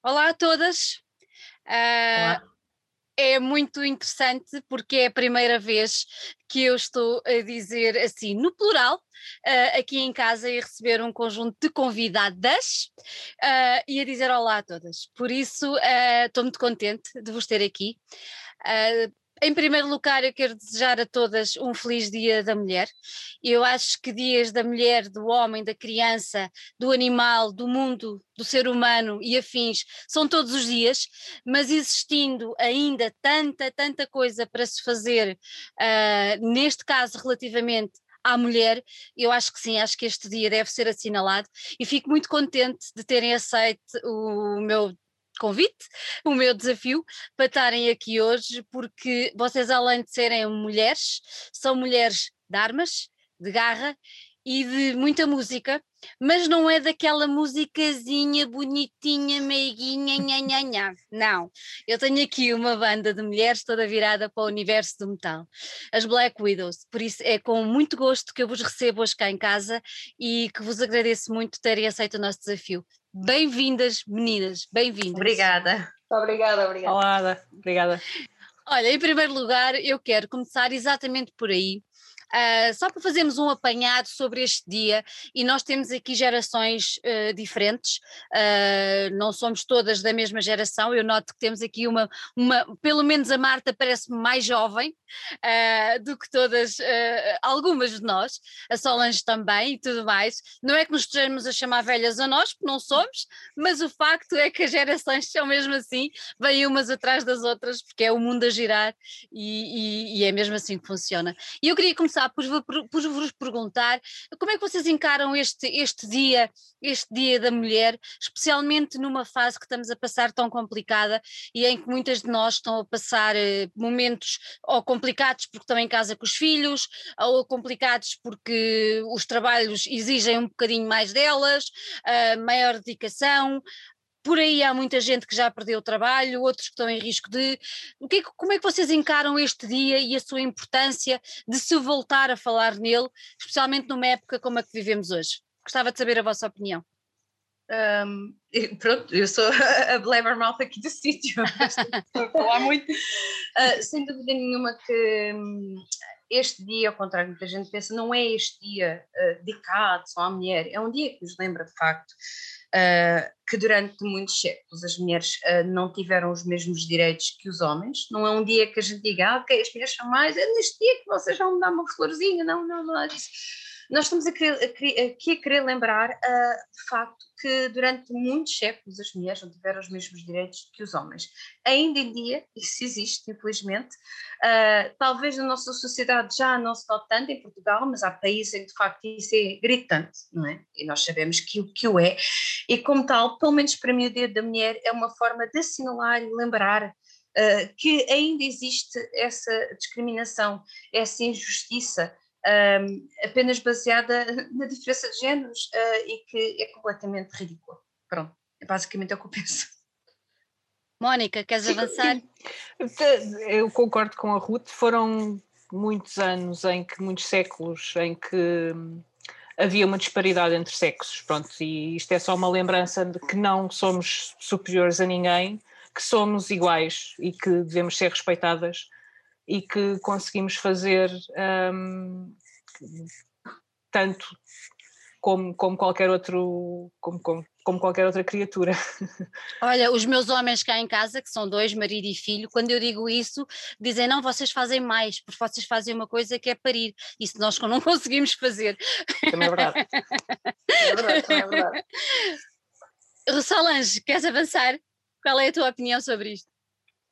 Olá a todas. Uh, é muito interessante porque é a primeira vez que eu estou a dizer assim, no plural, uh, aqui em casa e receber um conjunto de convidadas uh, e a dizer olá a todas. Por isso, estou muito contente de vos ter aqui. Em primeiro lugar, eu quero desejar a todas um feliz Dia da Mulher. Eu acho que dias da mulher, do homem, da criança, do animal, do mundo, do ser humano e afins são todos os dias, mas existindo ainda tanta, tanta coisa para se fazer, uh, neste caso relativamente à mulher, eu acho que sim, acho que este dia deve ser assinalado e fico muito contente de terem aceito o meu convite, o meu desafio para estarem aqui hoje, porque vocês, além de serem mulheres, são mulheres de armas, de garra e de muita música, mas não é daquela musicazinha bonitinha, meiguinha, nha, nha, nha. não. Eu tenho aqui uma banda de mulheres toda virada para o universo do metal, as Black Widows, por isso é com muito gosto que eu vos recebo hoje cá em casa e que vos agradeço muito terem aceito o nosso desafio. Bem-vindas, meninas, bem-vindas. Obrigada. Obrigada, obrigada. Olá, obrigada. Olha, em primeiro lugar, eu quero começar exatamente por aí, Uh, só para fazermos um apanhado sobre este dia, e nós temos aqui gerações uh, diferentes, uh, não somos todas da mesma geração, eu noto que temos aqui uma, uma pelo menos a Marta parece-me mais jovem do que todas, algumas de nós, a Solange também e tudo mais. Não é que nos estejamos a chamar velhas a nós, porque não somos, mas o facto é que as gerações são mesmo assim, vêm umas atrás das outras, porque é o mundo a girar e, e, e é mesmo assim que funciona. E eu queria começar começar por, por, vos perguntar como é que vocês encaram este, este dia, este dia da mulher, especialmente numa fase que estamos a passar tão complicada e em que muitas de nós estão a passar eh, momentos ou complicados porque estão em casa com os filhos, ou complicados porque os trabalhos exigem um bocadinho mais delas, maior dedicação, por aí há muita gente que já perdeu o trabalho, outros que estão em risco de. O que é, como é que vocês encaram este dia e a sua importância de se voltar a falar nele, especialmente numa época como a que vivemos hoje? Gostava de saber a vossa opinião. Um, pronto, eu sou a blabbermouth aqui do sítio, estou a falar muito. Uh, sem dúvida nenhuma que um, este dia, ao contrário do que a gente pensa, não é este dia uh, dedicado só à mulher, é um dia que nos lembra de facto que durante muitos séculos as mulheres uh, não tiveram os mesmos direitos que os homens. Não é um dia que a gente diga, ah, ok, as mulheres são mais, é neste dia que vocês vão me dar uma florzinha, não, não, não é nós estamos aqui a querer lembrar, uh, de facto, que durante muitos séculos as mulheres não tiveram os mesmos direitos que os homens. Ainda em dia, isso existe, infelizmente. Uh, talvez na nossa sociedade já não se note tanto, em Portugal, mas há países em que, de facto, isso é gritante, não é? E nós sabemos que, que o é. E, como tal, pelo menos para mim, o Dia da Mulher é uma forma de assinalar e lembrar Uh, que ainda existe essa discriminação, essa injustiça um, apenas baseada na diferença de géneros uh, e que é completamente ridícula. Pronto, é basicamente o que eu penso. Mónica, queres avançar? Eu concordo com a Ruth, foram muitos anos em que, muitos séculos em que hum, havia uma disparidade entre sexos, pronto, e isto é só uma lembrança de que não somos superiores a ninguém, que somos iguais e que devemos ser respeitadas e que conseguimos fazer um, tanto como, como qualquer outro como, como, como, qualquer outra criatura. Olha, os meus homens cá em casa, que são dois, marido e filho, quando eu digo isso, dizem não, vocês fazem mais, porque vocês fazem uma coisa que é parir, isso nós não conseguimos fazer. Também é verdade. é verdade, é verdade. Rossalange, queres avançar? Qual é a tua opinião sobre isto?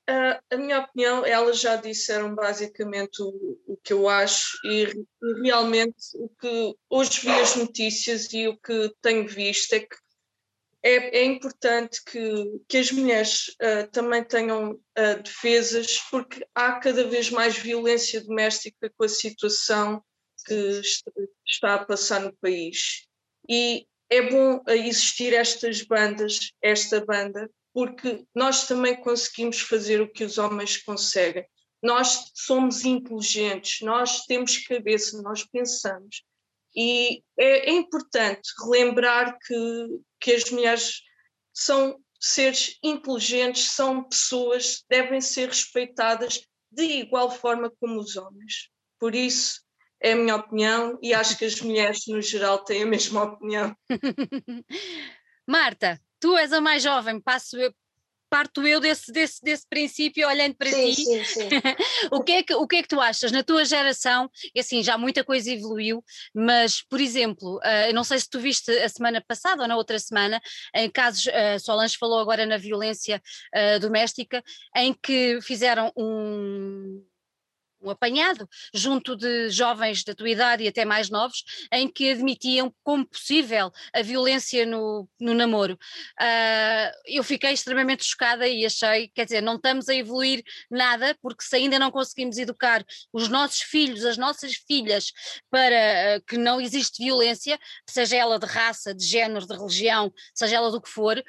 Uh, a minha opinião, elas já disseram basicamente o, o que eu acho e, e, realmente o que hoje vi as notícias e o que tenho visto é que é, é importante que, que as mulheres uh, também tenham uh, defesas porque há cada vez mais violência doméstica com a situação que está a passar no país. E é bom existir estas bandas, esta banda porque nós também conseguimos fazer o que os homens conseguem. Nós somos inteligentes, nós temos cabeça, nós pensamos. E é, é importante relembrar que, que as mulheres são seres inteligentes, são pessoas, devem ser respeitadas de igual forma como os homens. Por isso, é a minha opinião e acho que as mulheres, no geral, têm a mesma opinião. Marta, tu és a mais jovem, passo eu, parto eu desse, desse, desse princípio olhando para sim, ti. Sim, sim. o, que é que, o que é que tu achas? Na tua geração, assim, já muita coisa evoluiu, mas, por exemplo, uh, não sei se tu viste a semana passada ou na outra semana, em casos, uh, Solange falou agora na violência uh, doméstica, em que fizeram um um apanhado junto de jovens da tua idade e até mais novos, em que admitiam como possível a violência no, no namoro. Uh, eu fiquei extremamente chocada e achei, quer dizer, não estamos a evoluir nada, porque se ainda não conseguimos educar os nossos filhos, as nossas filhas, para uh, que não existe violência, seja ela de raça, de género, de religião, seja ela do que for,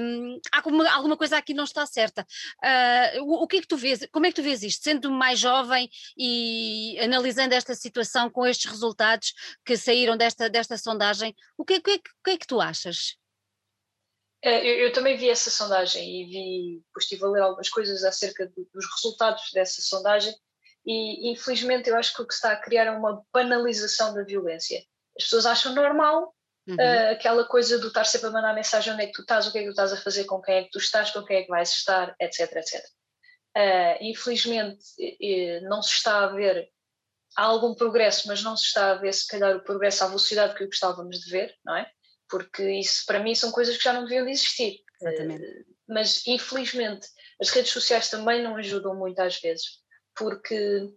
um, há alguma, alguma coisa aqui não está certa. Uh, o, o que é que tu vês, como é que tu vês isto? Sendo mais jovem, e analisando esta situação com estes resultados que saíram desta, desta sondagem, o que, que, que é que tu achas? É, eu, eu, também vi essa sondagem e vi, depois estive a ler algumas coisas acerca do, dos resultados dessa sondagem e infelizmente eu acho que o que está a criar é uma banalização da violência. As pessoas acham normal uhum. uh, aquela coisa do estar sempre a mandar mensagem onde é que tu estás, o que é que tu estás a fazer, com quem é que tu estás, com quem é que vais estar, etc, etc. Uh, infelizmente, não se está a ver há algum progresso, mas não se está a ver, se calhar, o progresso à velocidade que gostávamos de ver, não é? Porque isso, para mim, são coisas que já não deviam de existir. Exatamente. Uh, mas, infelizmente, as redes sociais também não ajudam muito às vezes, porque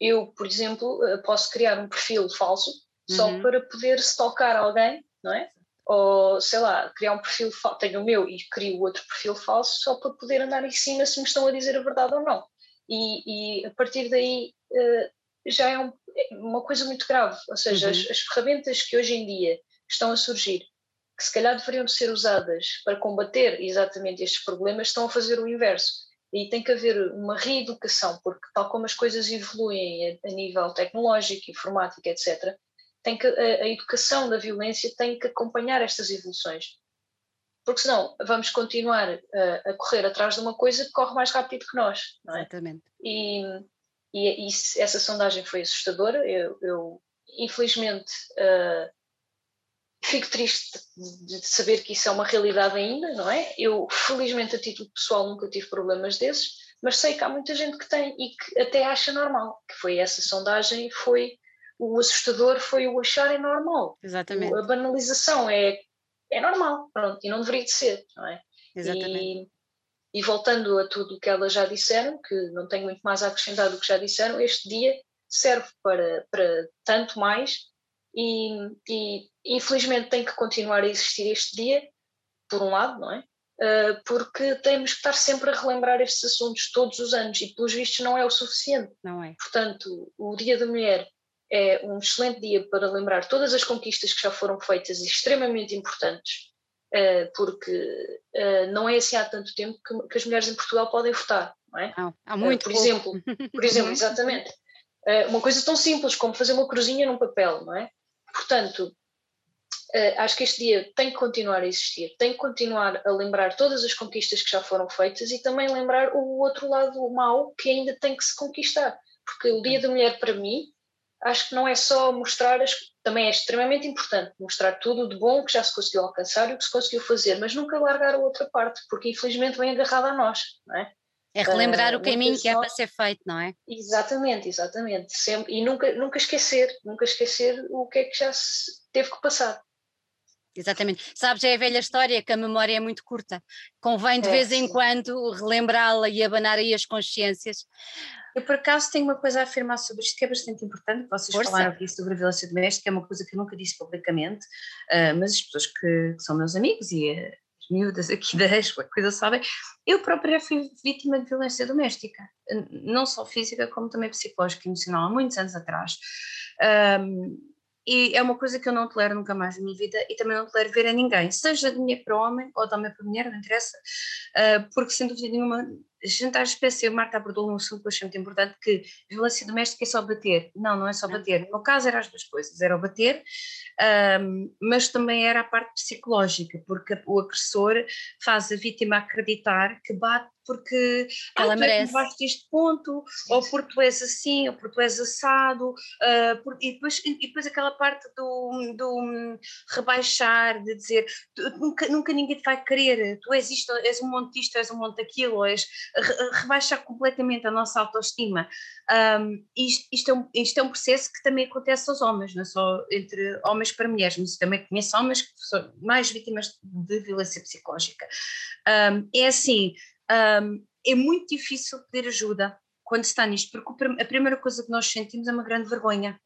eu, por exemplo, eh, posso criar um perfil falso só uhum. para poder stalkar alguém, não é? Ou sei lá, criar um perfil falso, tenho o meu e crio outro perfil falso só para poder andar em cima se me estão a dizer a verdade ou não. E, e a partir daí uh, já é um, uma coisa muito grave, ou seja, uhum. as, as, ferramentas que hoje em dia estão a surgir, que se calhar deveriam ser usadas para combater exatamente estes problemas, estão a fazer o inverso. E tem que haver uma reeducação, porque tal como as coisas evoluem a, a nível tecnológico, informático, etc., tem que, a, a educação da violência tem que acompanhar estas evoluções. Porque senão vamos continuar a, a correr atrás de uma coisa que corre mais rápido que nós, não é? Exatamente. E, e, e essa sondagem foi assustadora. Eu, eu infelizmente, uh, fico triste de, de, saber que isso é uma realidade ainda, não é? Eu, felizmente, a título pessoal, nunca tive problemas desses, mas sei que há muita gente que tem e que até acha normal. Que foi essa sondagem, foi o assustador foi o acharem normal. Exatamente. a banalização é, é normal, pronto, e não deveria de ser, não é? Exatamente. E, e voltando a tudo o que elas já disseram, que não tenho muito mais a acrescentar do que já disseram, este dia serve para, para tanto mais e, e infelizmente tem que continuar a existir este dia, por um lado, não é? Uh, porque temos que estar sempre a relembrar estes assuntos todos os anos e, pelos vistos, não é o suficiente. Não é. Portanto, o Dia da Mulher é um excelente dia para lembrar todas as conquistas que já foram feitas e extremamente importantes, uh, porque uh, não é assim há tanto tempo que, as mulheres em Portugal podem votar, não é? Não, há muito. Uh, por exemplo, por exemplo, exatamente. uma coisa tão simples como fazer uma cruzinha num papel, não é? Portanto, acho que este dia tem que continuar a existir, tem que continuar a lembrar todas as conquistas que já foram feitas e também lembrar o outro lado mau que ainda tem que se conquistar. Porque o Dia da Mulher, para mim, acho que não é só mostrar, as, também é extremamente importante mostrar tudo de bom que já se conseguiu alcançar e o que se conseguiu fazer, mas nunca largar a outra parte, porque infelizmente vem agarrada a nós, não é? É relembrar uh, o caminho que é para ser feito, não é? Exatamente, exatamente. Sempre, e nunca, nunca esquecer, nunca esquecer o que é que já se teve que passar. Exatamente. Sabes, é a velha história que a memória é muito curta. Convém de é, vez em sim. quando relembrá-la e abanar aí as consciências. Eu, por acaso, tenho uma coisa a afirmar sobre isto que é bastante importante. Vocês Força. falaram aqui sobre a violência doméstica, é uma coisa que eu nunca disse publicamente, uh, mas as pessoas que, que, são meus amigos e as miúdas aqui da Expo, coisa sabem, eu própria fui vítima de violência doméstica, não só física, como também psicológica e emocional, há muitos anos atrás. Um, e é uma coisa que eu não tolero nunca mais na minha vida e também não tolero ver a ninguém, seja de mulher para homem ou de homem para mulher, não interessa, uh, porque sem dúvida nenhuma vezes, a Marta abordou um assunto que eu achei muito importante, que violência doméstica é só bater. Não, não é só bater. No meu caso eram as duas coisas, era o bater, um, mas também era a parte psicológica, porque o agressor faz a vítima acreditar que bate porque ela ah, merece. Tu é este ponto, sim, ou porque tu és assim, ou porque tu és assado, uh, por, e, depois, e depois aquela parte do, do rebaixar, de dizer tu, nunca, nunca ninguém te vai querer, tu és isto, és um monte disto, és um monte daquilo, és rebaixar completamente a nossa autoestima. Um, isto, isto, é um, isto é um processo que também acontece aos homens, não é só entre homens para mulheres, mas também conheço homens que são mais vítimas de violência psicológica. Um, é assim, um, é muito difícil pedir ajuda quando está nisto, porque a primeira coisa que nós sentimos é uma grande vergonha.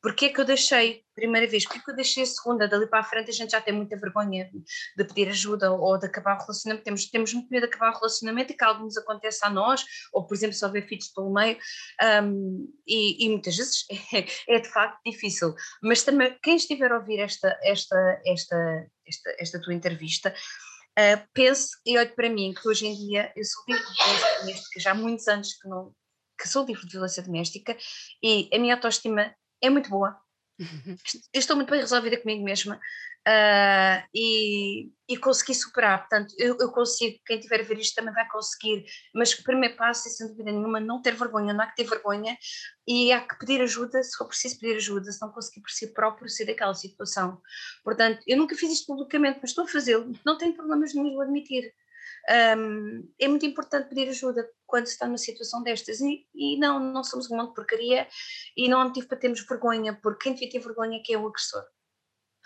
Porque é que eu deixei a primeira vez? Porque é que eu deixei a segunda? Dali para a frente a gente já tem muita vergonha de pedir ajuda ou de acabar o relacionamento. Temos, temos muito medo de acabar o relacionamento e que algo nos aconteça a nós, ou por exemplo, se houver filhos pelo meio, um, e, e, muitas vezes é, é, de facto difícil. Mas também, quem estiver a ouvir esta, esta, esta, esta, esta tua entrevista, Uh, pense e olhe para mim, que hoje em dia eu sou livre de violência doméstica, já há muitos anos que, não, que sou livre de violência doméstica e a minha autoestima é muito boa. Eu estou muito bem resolvida comigo mesma uh, e, e consegui superar. Portanto, eu, eu, consigo, quem tiver a ver isto também vai conseguir, mas o primeiro passo é, sem dúvida nenhuma, não ter vergonha, não há que ter vergonha e há que pedir ajuda se for preciso pedir ajuda, se não conseguir por si próprio sair daquela situação. Portanto, eu nunca fiz isto publicamente, mas estou a fazê-lo, não tenho problemas nenhum de admitir. Um, é muito importante pedir ajuda quando se está numa situação destas e, e, não, não somos um monte de porcaria e não há motivo para termos vergonha, porque quem devia ter vergonha é que é o agressor.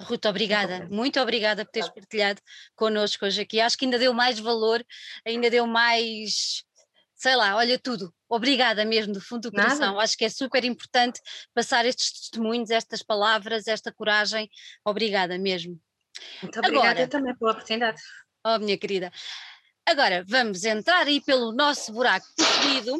Ruta, obrigada, muito obrigada por teres partilhado connosco hoje aqui. Acho que ainda deu mais valor, ainda deu mais, sei lá, olha tudo. Obrigada mesmo, do fundo do coração. Nada. Acho que é super importante passar estes testemunhos, estas palavras, esta coragem. Obrigada mesmo. Muito obrigada Agora, também pela oportunidade. Oh, minha querida. Agora vamos entrar aí pelo nosso buraco preferido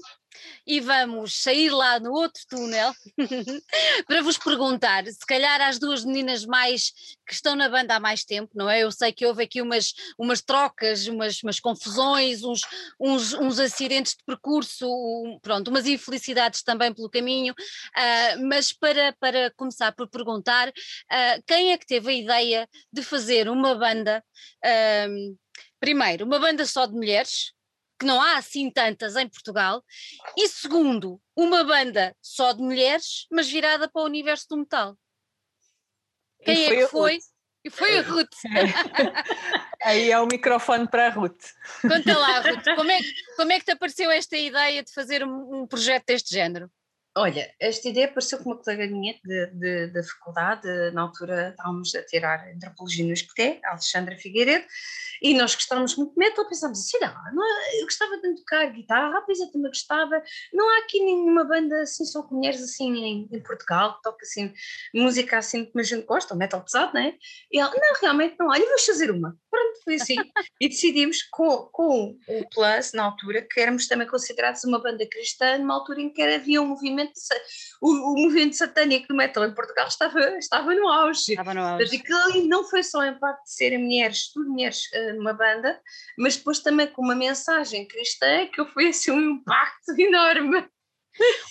e vamos sair lá no outro túnel para vos perguntar, se calhar às duas meninas mais que estão na banda há mais tempo, não é? Eu sei que houve aqui umas, umas trocas, umas, umas confusões, uns, uns, uns acidentes de percurso, um, pronto, umas infelicidades também pelo caminho, uh, mas para, para começar por perguntar, uh, quem é que teve a ideia de fazer uma banda, uh, primeiro, uma banda só de mulheres, que não há assim tantas em Portugal, e segundo, uma banda só de mulheres, mas virada para o universo do metal. Quem é que foi? E foi a Ruth. Aí é o microfone para a Ruth. Conta lá, Ruth, como é, como é que te apareceu esta ideia de fazer um, um projeto deste género? Olha, esta ideia apareceu com uma colega minha da faculdade, na altura estávamos a tirar antropologia no Escoté, Alexandra Figueiredo, e nós gostávamos muito de metal, pensámos assim, eu gostava de tocar guitarra, pois eu também gostava, não há aqui nenhuma banda assim, só com mulheres assim em, em, Portugal, que toca assim, música assim como a gente gosta, metal pesado, não é? E ela, não, realmente não, olha, vamos fazer uma. Pronto, foi assim. e decidimos com, com o Plus, na altura, que éramos também considerados uma banda cristã, numa altura em que havia um movimento, o, o movimento satânico do metal em Portugal estava, estava no auge. Estava no auge. Portanto, não foi só em parte de serem mulheres, tudo mulheres uh, numa banda, mas depois também com uma mensagem cristã que foi assim um impacto enorme.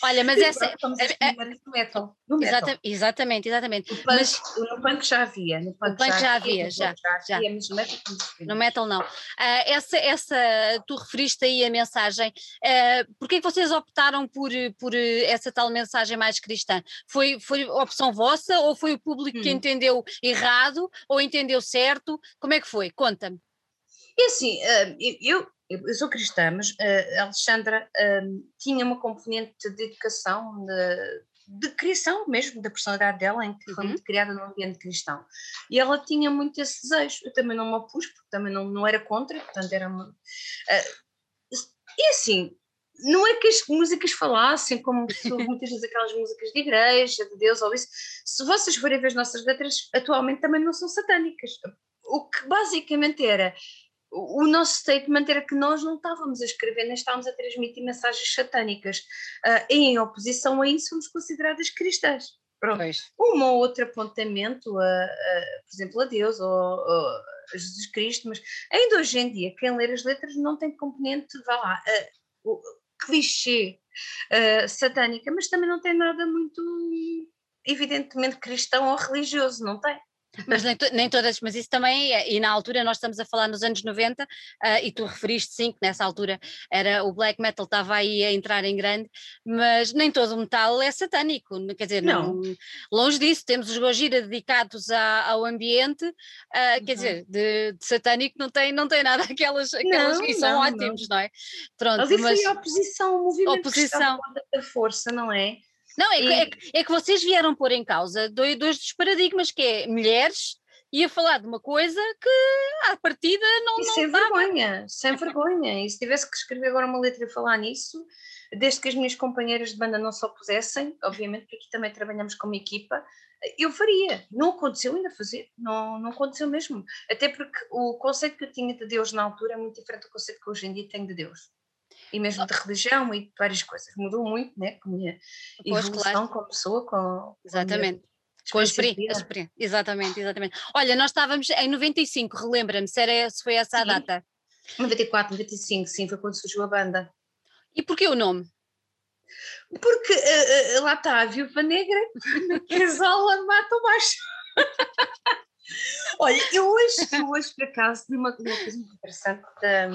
Olha, mas essa. É, é, metal, metal. exatamente, exatamente. No punk, mas, no punk já havia. No punk, punk já, já, havia, já. já, já. no, metal, no metal não. Uh, essa, essa, tu referiste aí a mensagem. Uh, Porquê que vocês optaram por, por essa tal mensagem mais cristã? Foi, foi opção vossa ou foi o público hum. que entendeu errado ou entendeu certo? Como é que foi? Conta-me. E assim, uh, eu, eu sou cristã, mas uh, a Alexandra uh, tinha uma componente de educação, de, de, criação mesmo, da personalidade dela, em que uhum. foi muito criada num ambiente cristão. E ela tinha muito esse desejo. Eu também não me opus, porque também não, não era contra, portanto era uma. Uh, e assim, não é que as músicas falassem como muitas vezes aquelas músicas de igreja, de Deus ou isso. Se vocês forem ver as nossas letras, atualmente também não são satânicas. O que basicamente era o nosso statement era que nós não estávamos a escrever, nem estávamos a transmitir mensagens satânicas. Uh, em oposição a isso, somos consideradas cristãs. Uma ou outro apontamento, a, a, por exemplo, a Deus ou, ou, a Jesus Cristo, mas ainda hoje em dia, quem ler as letras não tem componente, vá lá, clichê satânica, mas também não tem nada muito evidentemente cristão ou religioso, não tem? Mas nem, nem, todas, mas isso também, é, e na altura nós estamos a falar nos anos 90, uh, ah, e tu referiste sim que nessa altura era o black metal estava aí a entrar em grande, mas nem todo o metal é satânico, quer dizer, não. não longe disso, temos os Gojira dedicados a, ao ambiente, uh, uhum. quer dizer, de, de, satânico não tem, não tem nada, aquelas, aquelas não, e são ótimos, não. não. é? Pronto, Ali mas, foi a oposição, o movimento oposição. da força, não é? Não, é, e... que, é, que, é, que vocês vieram pôr em causa dois, dois dos paradigmas, que é mulheres e a falar de uma coisa que à partida não. E não sem vergonha, sem vergonha. E se tivesse que escrever agora uma letra e falar nisso, desde que as minhas companheiras de banda não se opusessem, obviamente, porque aqui também trabalhamos como equipa, eu faria. Não aconteceu ainda fazer, não, não aconteceu mesmo. Até porque o conceito que eu tinha de Deus na altura é muito diferente do conceito que hoje em dia tenho de Deus e mesmo de religião e de várias coisas. Mudou muito, né? Com a minha pois, evolução claro. como pessoa, com, Exatamente. Com a experiência. Exatamente, exatamente. Olha, nós estávamos em 95, relembra-me se, era, se foi essa sim. a data. 94, 95, sim, foi quando surgiu a banda. E porquê o nome? Porque uh, uh, lá está a viúva negra, casola mata o macho. Olha, eu hoje, hoje por acaso, vi uma, uma coisa muito interessante da,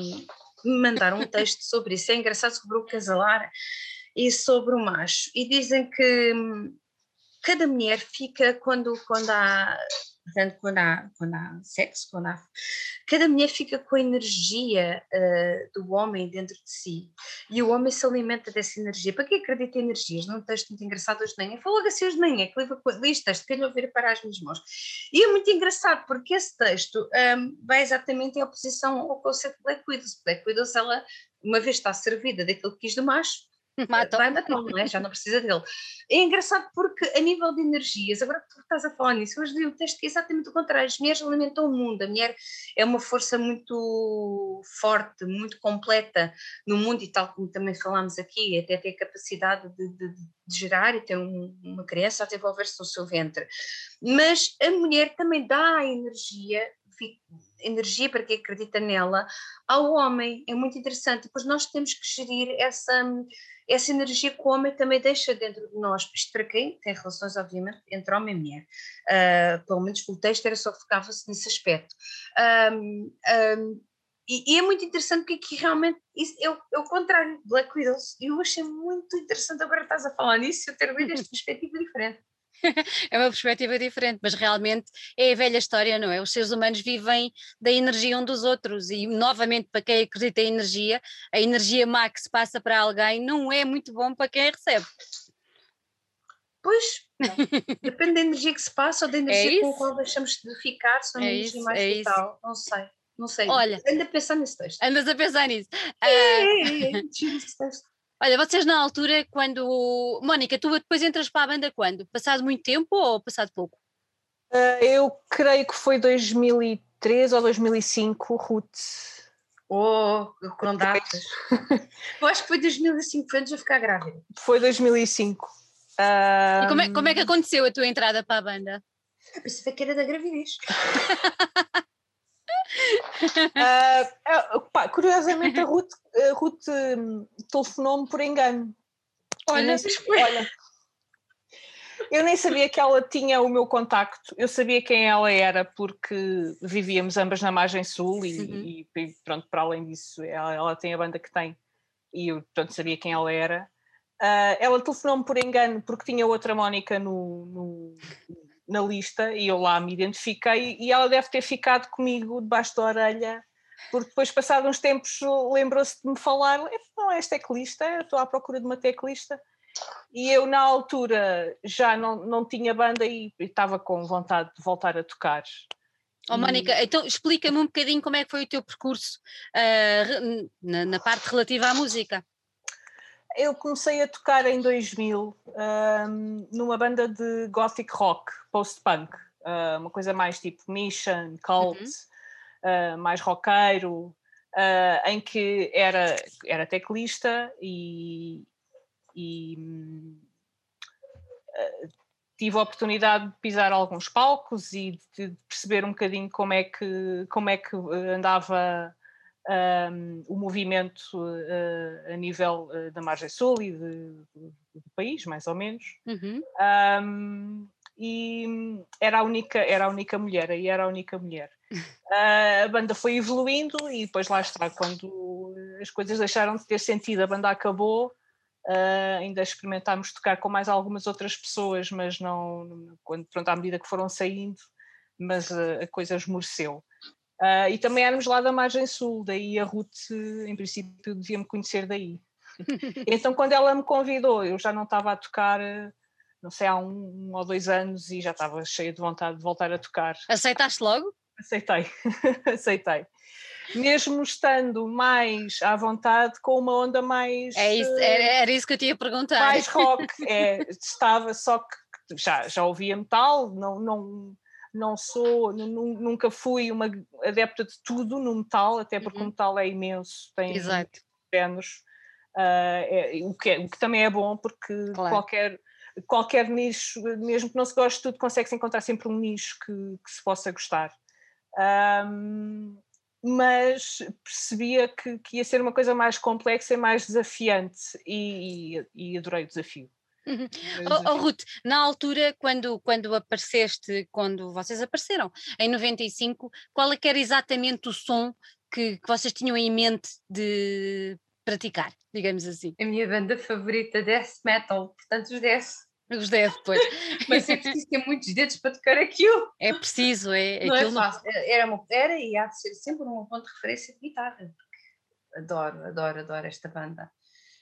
me mandaram um texto sobre isso. É engraçado sobre o casalar e sobre o macho. E dizem que hum, cada mulher fica quando, quando há portanto, quando há, quando há sexo, quando há, cada mulher fica com a energia uh, do homem dentro de si e o homem se alimenta dessa energia. Para quem acredita em energias? Num texto muito engraçado hoje de manhã, falou assim hoje de manhã, que li este texto, queria ouvir para as minhas mãos. E é muito engraçado porque esse texto um, vai exatamente em oposição ao conceito de Black Widows. Black Widows, ela, uma vez está servida daquilo que quis do macho, Mata. vai matar, não é? Já não precisa dele. É engraçado porque, a nível de energias, agora que tu estás a falar nisso, hoje li um texto que é exatamente o contrário. As mulheres alimentam o mundo. A mulher é uma força muito forte, muito completa no mundo e, tal como também falámos aqui, até tem a capacidade de, de, de gerar e ter um, uma criança a desenvolver-se no seu ventre. Mas a mulher também dá energia energia para quem acredita nela ao homem. É muito interessante. Depois nós temos que gerir essa essa energia que o homem também deixa dentro de nós. Isto para quem tem relações, obviamente, entre homem e mulher. Uh, pelo menos o texto era só focava-se nesse aspecto. Um, um, e, e, é muito interessante porque aqui realmente isso é, o, é o contrário, Black Widows. Eu achei muito interessante agora estás a falar nisso, eu ter visto esta perspectiva diferente. é uma perspectiva diferente, mas realmente é a velha história, não é? Os seres humanos vivem da energia um dos outros e, novamente, para quem acredita em energia, a energia má que se passa para alguém não é muito bom para quem a recebe. Pois, depende da energia que se passa ou da é energia é com a qual deixamos de ficar, se é uma energia mais é vital, isso. não sei. Não sei, Olha, anda a pensar nesse texto. Andas a pensar nisso. É, é, é, é, texto. Olha, vocês na altura, quando. Mónica, tu depois entras para a banda quando? Passado muito tempo ou passado pouco? Uh, eu creio que foi 2003 ou 2005, Ruth. Oh, com datas. eu acho que foi 2005, foi antes de ficar grávida. Foi 2005. Uh... E como é, como é que aconteceu a tua entrada para a banda? Eu pensei que era da gravidez. uh, pá, curiosamente, a Ruth, a Ruth um, telefonou-me por engano. Olha, olha, eu nem sabia que ela tinha o meu contacto, eu sabia quem ela era porque vivíamos ambas na margem sul e, uhum. e pronto, para além disso, ela, ela, tem a banda que tem e eu pronto, sabia quem ela era. Uh, ela telefonou-me por engano porque tinha outra Mónica no, no, na lista e eu lá me identifiquei e ela deve ter ficado comigo debaixo da orelha porque depois, passados uns tempos, lembrou-se de me falar: não, és teclista, estou à procura de uma teclista. E eu, na altura, já não, não tinha banda e, estava com vontade de voltar a tocar. Oh, Mónica, então explica-me um bocadinho como é que foi o teu percurso uh, na, na, parte relativa à música. Eu comecei a tocar em 2000 um, numa banda de gothic rock, post-punk, uh, uma coisa mais tipo Mission, Cult, uhum. uh, mais roqueiro, uh, em que era, era teclista e, e tive a oportunidade de pisar alguns palcos e de perceber um bocadinho como é que, como é que andava um, o movimento uh, a nível uh, da margem sul e de, de, do país, mais ou menos. Uhum. Um, e era a única era a única mulher aí era a única mulher uh, a banda foi evoluindo e depois lá está quando as coisas deixaram de ter sentido a banda acabou uh, ainda experimentámos tocar com mais algumas outras pessoas mas não quando pronto à medida que foram saindo mas uh, a coisa esmoreceu Uh, e também éramos lá da margem sul, daí a Ruth, em princípio, devia-me conhecer daí. então, quando ela me convidou, eu já não estava a tocar, não sei, há um, um, ou dois anos e já estava cheia de vontade de voltar a tocar. Aceitaste logo? Aceitei, aceitei. Mesmo estando mais à vontade, com uma onda mais. É isso, era, era isso que eu tinha a perguntar. Mais rock, é, estava, só que já, já ouvia metal, não, não não sou, nunca fui uma adepta de tudo no metal, até porque uhum. o metal é imenso, tem Exato. géneros, uh, é, o, que é, o que também é bom porque claro. qualquer, qualquer nicho, mesmo que não se goste de tudo, consegue-se encontrar sempre um nicho que, que se possa gostar. Um, mas percebia que, que, ia ser uma coisa mais complexa e mais desafiante e, e, e adorei o desafio. Uhum. Oh, oh, Ruth, na altura, quando, quando apareceste, quando vocês apareceram, em 95, qual é que era exatamente o som que, que vocês tinham em mente de praticar, digamos assim? A minha banda favorita, death metal, portanto os death. Os death, pois. Mas é preciso ter muitos dedos para tocar aquilo. É preciso, é. Não é fácil. Não... Era, uma, era e há de ser sempre um ponto de referência de guitarra. Adoro, adoro, adoro esta banda.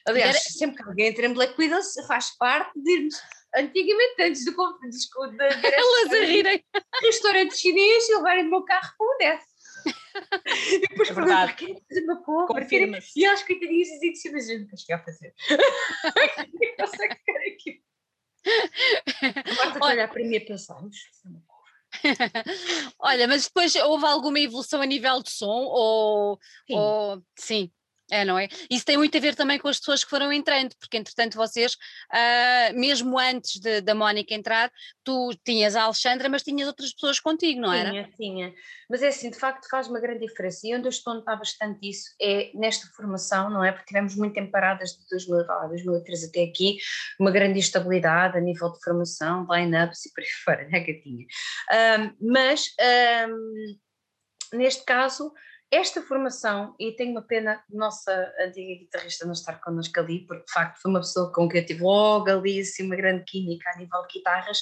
Aliás, era... sempre que alguém entra em Black Widows faz parte de irmos antigamente, antes do conflito da Elas a rirem. Restaurante chinês e levarem o meu carro para o Odessa. e depois é verdade. querem fazer uma compra. E elas coitadinhas dizem que se imagina que cheguei a fazer. Consegue ficar aqui. Basta olhar para mim e pensarmos. Olha, mas depois houve alguma evolução a nível de som? Ou sim, ou, sim é, não é? Isso tem muito a ver também com as pessoas que foram entrando, porque entretanto vocês, uh, mesmo antes de, da Mónica entrar, tu tinhas a Alexandra, mas tinhas outras pessoas contigo, não era? Tinha, tinha. Mas é assim, de facto faz uma grande diferença. E onde eu estou a notar bastante isso é nesta formação, não é? Porque tivemos muito tempo paradas de 2000, 2013 até aqui, uma grande instabilidade a nível de formação, line-ups e por aí fora, né, gatinha? Um, mas um, neste caso esta formação, e tenho uma pena nossa antiga guitarrista não estar connosco ali, porque de facto foi uma pessoa com quem eu tive logo ali assim, uma grande química a nível de guitarras,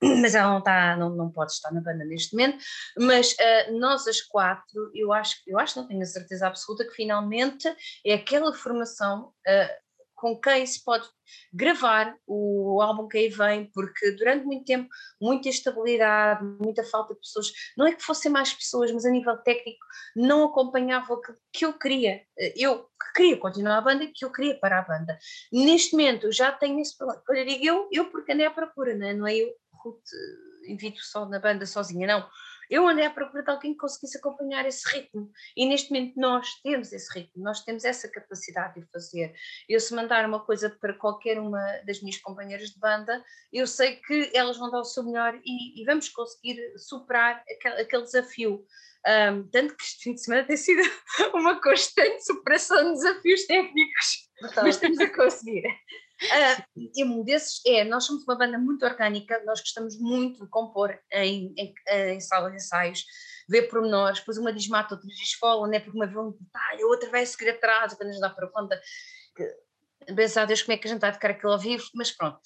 mas ela não, está, não, não pode estar na banda neste momento, mas uh, nós as quatro, eu acho, eu acho, não tenho a certeza absoluta, que finalmente é aquela formação uh, com quem se pode gravar o álbum que aí vem, porque durante muito tempo, muita instabilidade, muita falta de pessoas, não é que fossem mais pessoas, mas a nível técnico não acompanhava o que, eu queria. Eu queria continuar a banda que eu queria para a banda. Neste momento já tenho esse problema. Olha, digo eu, eu porque andei à procura, não é, não é eu, Ruth, invito só na banda sozinha, não eu andei à procura de alguém que conseguisse acompanhar esse ritmo e neste momento nós temos esse ritmo, nós temos essa capacidade de fazer. Eu se mandar uma coisa para qualquer uma das minhas companheiras de banda, eu sei que elas vão dar o seu melhor e, e vamos conseguir superar aquele, aquele desafio. Um, tanto que este fim de semana tem sido uma constante superação de desafios técnicos, mas estamos a conseguir. Uh, e um desses é, nós somos uma banda muito orgânica, nós gostamos muito de compor em, em, em sala de ensaios, ver pormenores, depois uma diz mata, outra diz escola, né, porque uma vê um detalhe, a outra vai seguir atrás, quando a gente dá para conta, pensar Deus como é que a gente está a tocar aquilo ao vivo, mas pronto,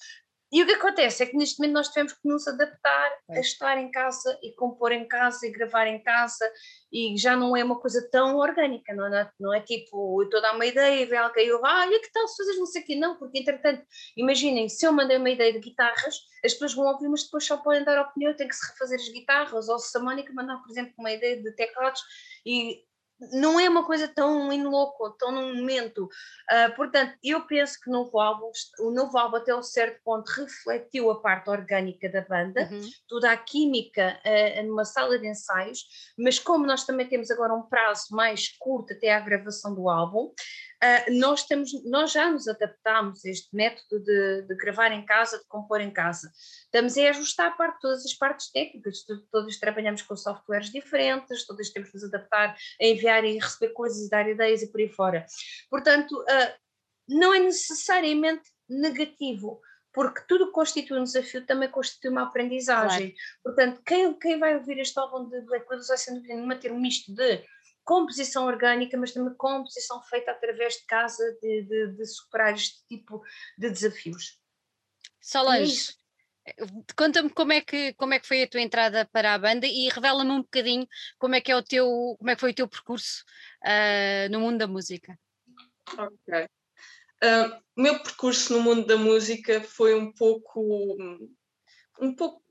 e o que acontece é que neste momento nós tivemos que nos adaptar a estar em casa e compor em casa e gravar em casa e já não é uma coisa tão orgânica, não é, não é tipo, eu estou a dar uma ideia e vem alguém e eu, ah, olha que tal se fazes não sei o quê, não, porque entretanto, imaginem, se eu mandei uma ideia de guitarras, as pessoas vão ouvir, mas depois só podem dar opinião, tem que se refazer as guitarras, ou se a Mónica mandar, por exemplo, uma ideia de teclados e não é uma coisa tão in loco, tão num momento. Uh, portanto, eu penso que no novo álbum, o novo álbum até um certo ponto refletiu a parte orgânica da banda, uhum. toda a química uh, numa sala de ensaios, mas como nós também temos agora um prazo mais curto até à gravação do álbum, Uh, nós, temos, nós já nos adaptámos a este método de, de, gravar em casa, de compor em casa. Estamos a ajustar a parte, todas as partes técnicas, todos trabalhamos com softwares diferentes, todos temos de nos adaptar a enviar e receber coisas, dar ideias e por aí fora. Portanto, uh, não é necessariamente negativo, porque tudo que constitui um desafio também constitui uma aprendizagem. Claro. Portanto, quem, quem vai ouvir este álbum de Black Widows vai ser ter um misto de composição orgânica, mas também composição feita através de casa, de, de, de superar este tipo de desafios. Solange, é conta-me como é que como é que foi a tua entrada para a banda e revela-me um bocadinho como é que é o teu como é que foi o teu percurso uh, no mundo da música. Ok. Uh, o meu percurso no mundo da música foi um pouco um pouco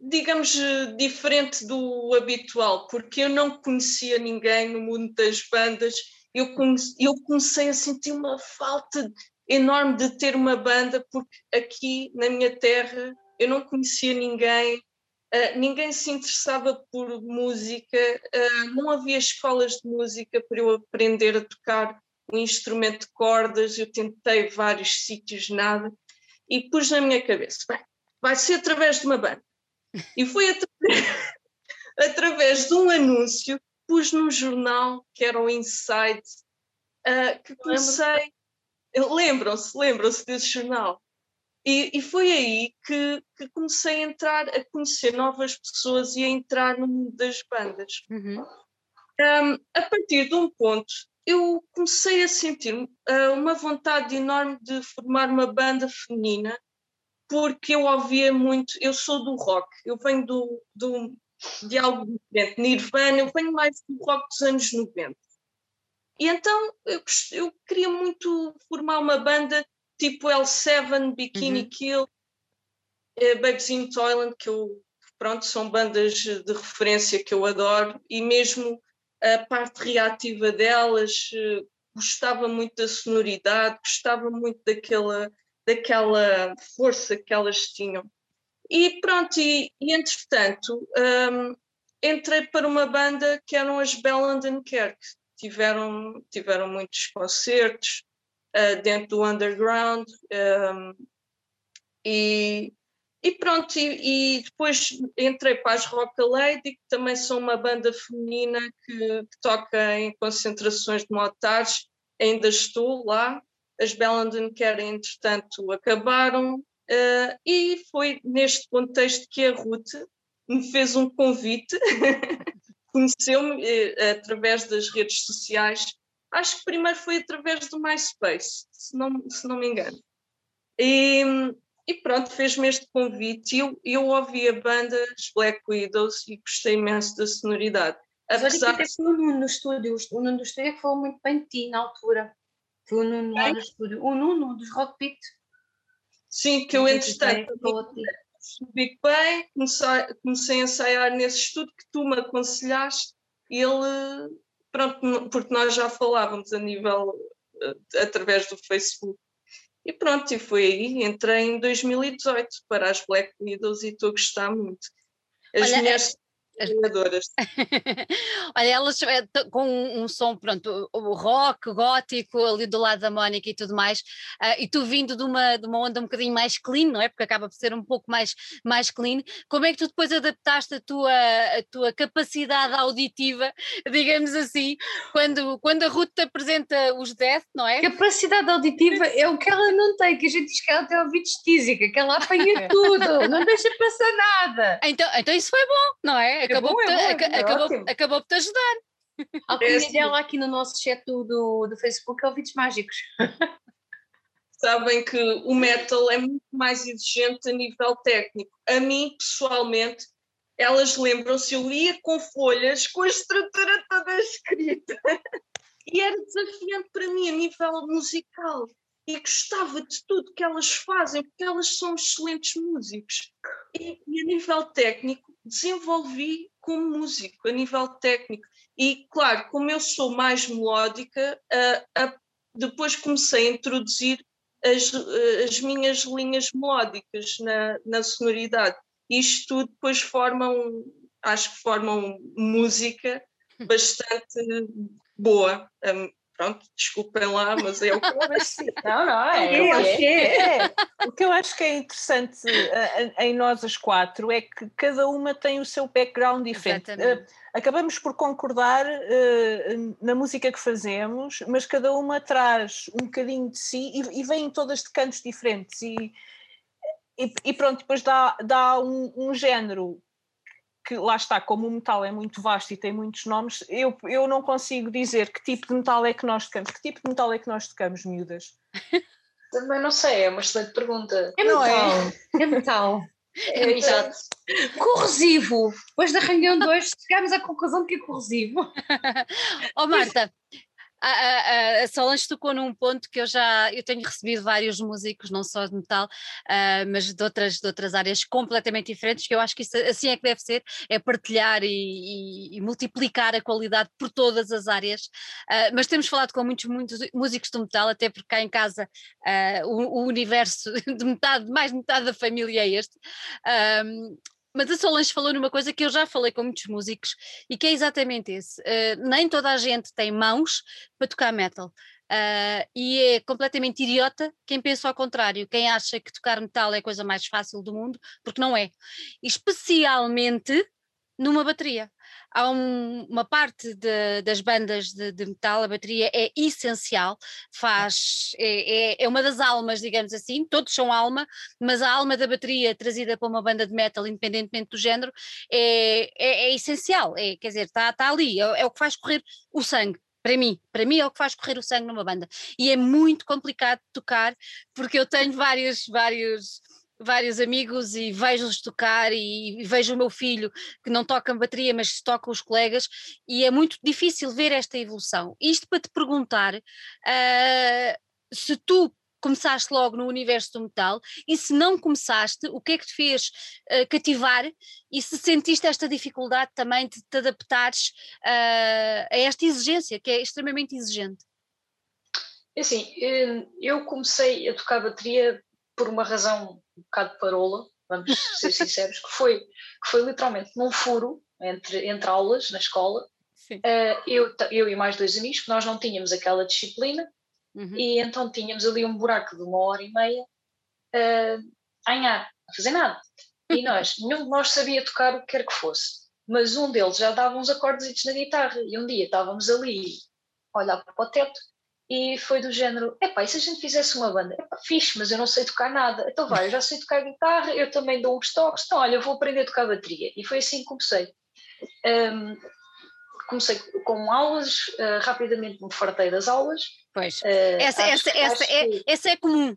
digamos, diferente do habitual, porque eu não conhecia ninguém no mundo das bandas, eu, comecei, eu comecei a sentir uma falta enorme de ter uma banda, porque aqui na minha terra eu não conhecia ninguém, uh, ninguém se interessava por música, uh, não havia escolas de música para eu aprender a tocar um instrumento de cordas, eu tentei vários sítios, nada, e pus na minha cabeça, bem, vai ser através de uma banda. E foi através de um anúncio que pus num jornal que era o Inside, uh, que comecei. Lembram-se, lembram-se desse jornal. E, e foi aí que, que, comecei a entrar, a conhecer novas pessoas e a entrar no mundo das bandas. Uhum. Um, a partir de um ponto, eu comecei a sentir uh, uma vontade enorme de formar uma banda feminina porque eu ouvia muito, eu sou do rock, eu venho do, do, de algo diferente, Nirvana, eu venho mais do rock dos anos 90. E então eu, eu queria muito formar uma banda tipo L7, Bikini uhum. Kill, eh, Babes in Toyland, que eu, pronto, são bandas de referência que eu adoro, e mesmo a parte reativa delas, eh, gostava muito da sonoridade, gostava muito daquela daquela força que elas tinham. E pronto, e, e entretanto, um, entrei para uma banda que eram as Bell Kerk. Tiveram, tiveram muitos concertos uh, dentro do underground. Um, e, e pronto, e, e, depois entrei para as Rock Lady, que também são uma banda feminina que, que toca em concentrações de motares. Ainda estou lá, as Bellenden Care, entretanto, acabaram, uh, e foi neste contexto que a Ruth me fez um convite, conheceu-me uh, através das redes sociais, acho que primeiro foi através do MySpace, se não, se não me engano. E, e pronto, fez-me este convite e eu, eu ouvi a banda Black Widows e gostei imenso da sonoridade. Apesar... Mas olha que até foi o Nuno no estúdio, o Nuno do estúdio é falou muito bem de ti na altura. Foi o Nuno lá do estúdio. O Nuno dos Rock Pit. Sim, que eu entretanto subi bem, comecei, comecei a ensaiar nesse estudo que tu me aconselhaste e ele, pronto, porque nós já falávamos a nível, eh, através do Facebook. E pronto, e foi aí, entrei em 2018 para as Black Widows e estou a gostar muito. As Olha, mulheres Jogadoras. Olha, elas eh, com um, som, pronto, rock, gótico, ali do lado da Mónica e tudo mais, uh, e tu vindo de uma, de uma onda um bocadinho mais clean, não é? Porque acaba por ser um pouco mais, mais clean, como é que tu depois adaptaste a tua, a tua capacidade auditiva, digamos assim, quando, quando a Ruth te apresenta os Death, não é? Capacidade auditiva é o que ela não tem, que a gente diz que ela tem ouvido estísica, que ela apanha tudo, não deixa passar nada. Então, então isso foi bom, não é? Acabou, bom, é bom, é acabou, acabou por te ajudar. A opinião dela aqui no nosso chat do, do, do Facebook é ouvidos mágicos. Sabem que o metal é muito mais exigente a nível técnico. A mim, pessoalmente, elas lembram-se, eu ia com folhas, com a estrutura toda escrita. E era desafiante para mim a nível musical. E gostava de tudo que elas fazem, porque elas são excelentes músicos. E, e a nível técnico, desenvolvi como músico, a nível técnico. E, claro, como eu sou mais melódica, uh, depois comecei a introduzir as, uh, as minhas linhas melódicas na, na sonoridade. Isto tudo depois formam, acho que formam música bastante boa. Pronto, desculpem lá, mas é o que eu Não, não, é, é, é, é. O que eu acho que é interessante uh, em nós as quatro é que cada uma tem o seu background diferente. Uh, acabamos por concordar uh, na música que fazemos, mas cada uma traz um bocadinho de si e, e vêm todas de cantos diferentes. E, e, e pronto, depois dá, dá um, um género que lá está, como o metal é muito vasto e tem muitos nomes, eu, eu não consigo dizer que tipo de metal é que nós tocamos. Que tipo de metal é que nós tocamos, miúdas? Também não sei, é uma excelente pergunta. É metal. É, é metal. É, exato. Corrosivo. Depois da reunião de hoje, chegámos à conclusão de que é corrosivo. oh, Marta, a, a, a Solange tocou num ponto que eu já eu tenho recebido vários músicos, não só de metal, uh, mas de outras, de outras áreas completamente diferentes, que eu acho que isso assim é que deve ser, é partilhar e, e, e multiplicar a qualidade por todas as áreas. Uh, mas temos falado com muitos, muitos músicos de metal, até porque cá em casa uh, o, o, universo de metade, mais de metade da família é este. Mas a Solange falou numa coisa que eu já falei com muitos músicos e que é exatamente esse. Uh, nem toda a gente tem mãos para tocar metal. Uh, e é completamente idiota quem pensa ao contrário, quem acha que tocar metal é a coisa mais fácil do mundo, porque não é. Especialmente numa bateria há um, uma parte de, das bandas de, de, metal, a bateria é essencial, faz, é, é, é, uma das almas, digamos assim, todos são alma, mas a alma da bateria trazida para uma banda de metal, independentemente do género, é, é, é essencial, é, quer dizer, está tá ali, é, é o que faz correr o sangue para mim, para mim é o que faz correr o sangue numa banda. E é muito complicado tocar, porque eu tenho vários, vários vários amigos e vejo-os tocar e, vejo o meu filho que não toca bateria, mas toca os colegas, e é muito difícil ver esta evolução. Isto para te perguntar uh, se tu começaste logo no universo do metal e se não começaste, o que é que te fez uh, cativar e se sentiste esta dificuldade também de te adaptares uh, a esta exigência, que é extremamente exigente? É assim, eu comecei a tocar bateria por uma razão um bocado parola, vamos ser sinceros, que foi, que foi literalmente num furo entre, entre aulas na escola. Uh, eu, eu e mais dois amigos, nós não tínhamos aquela disciplina, uhum. e então tínhamos ali um buraco de uma hora e meia uh, a anhar, a fazer nada. E nós, nenhum de nós sabia tocar o que quer que fosse, mas um deles já dava uns acordes na guitarra, e um dia estávamos ali a olhar para o teto e foi do género: epá, e se a gente fizesse uma banda? Epá, fixe, mas eu não sei tocar nada. Então vai, eu já sei tocar guitarra, eu também dou uns toques, então olha, eu vou aprender a tocar bateria. E foi assim que comecei. Um, comecei com aulas, uh, rapidamente me fartei das aulas. Pois, uh, essa, essa, essa, é, que, essa é comum.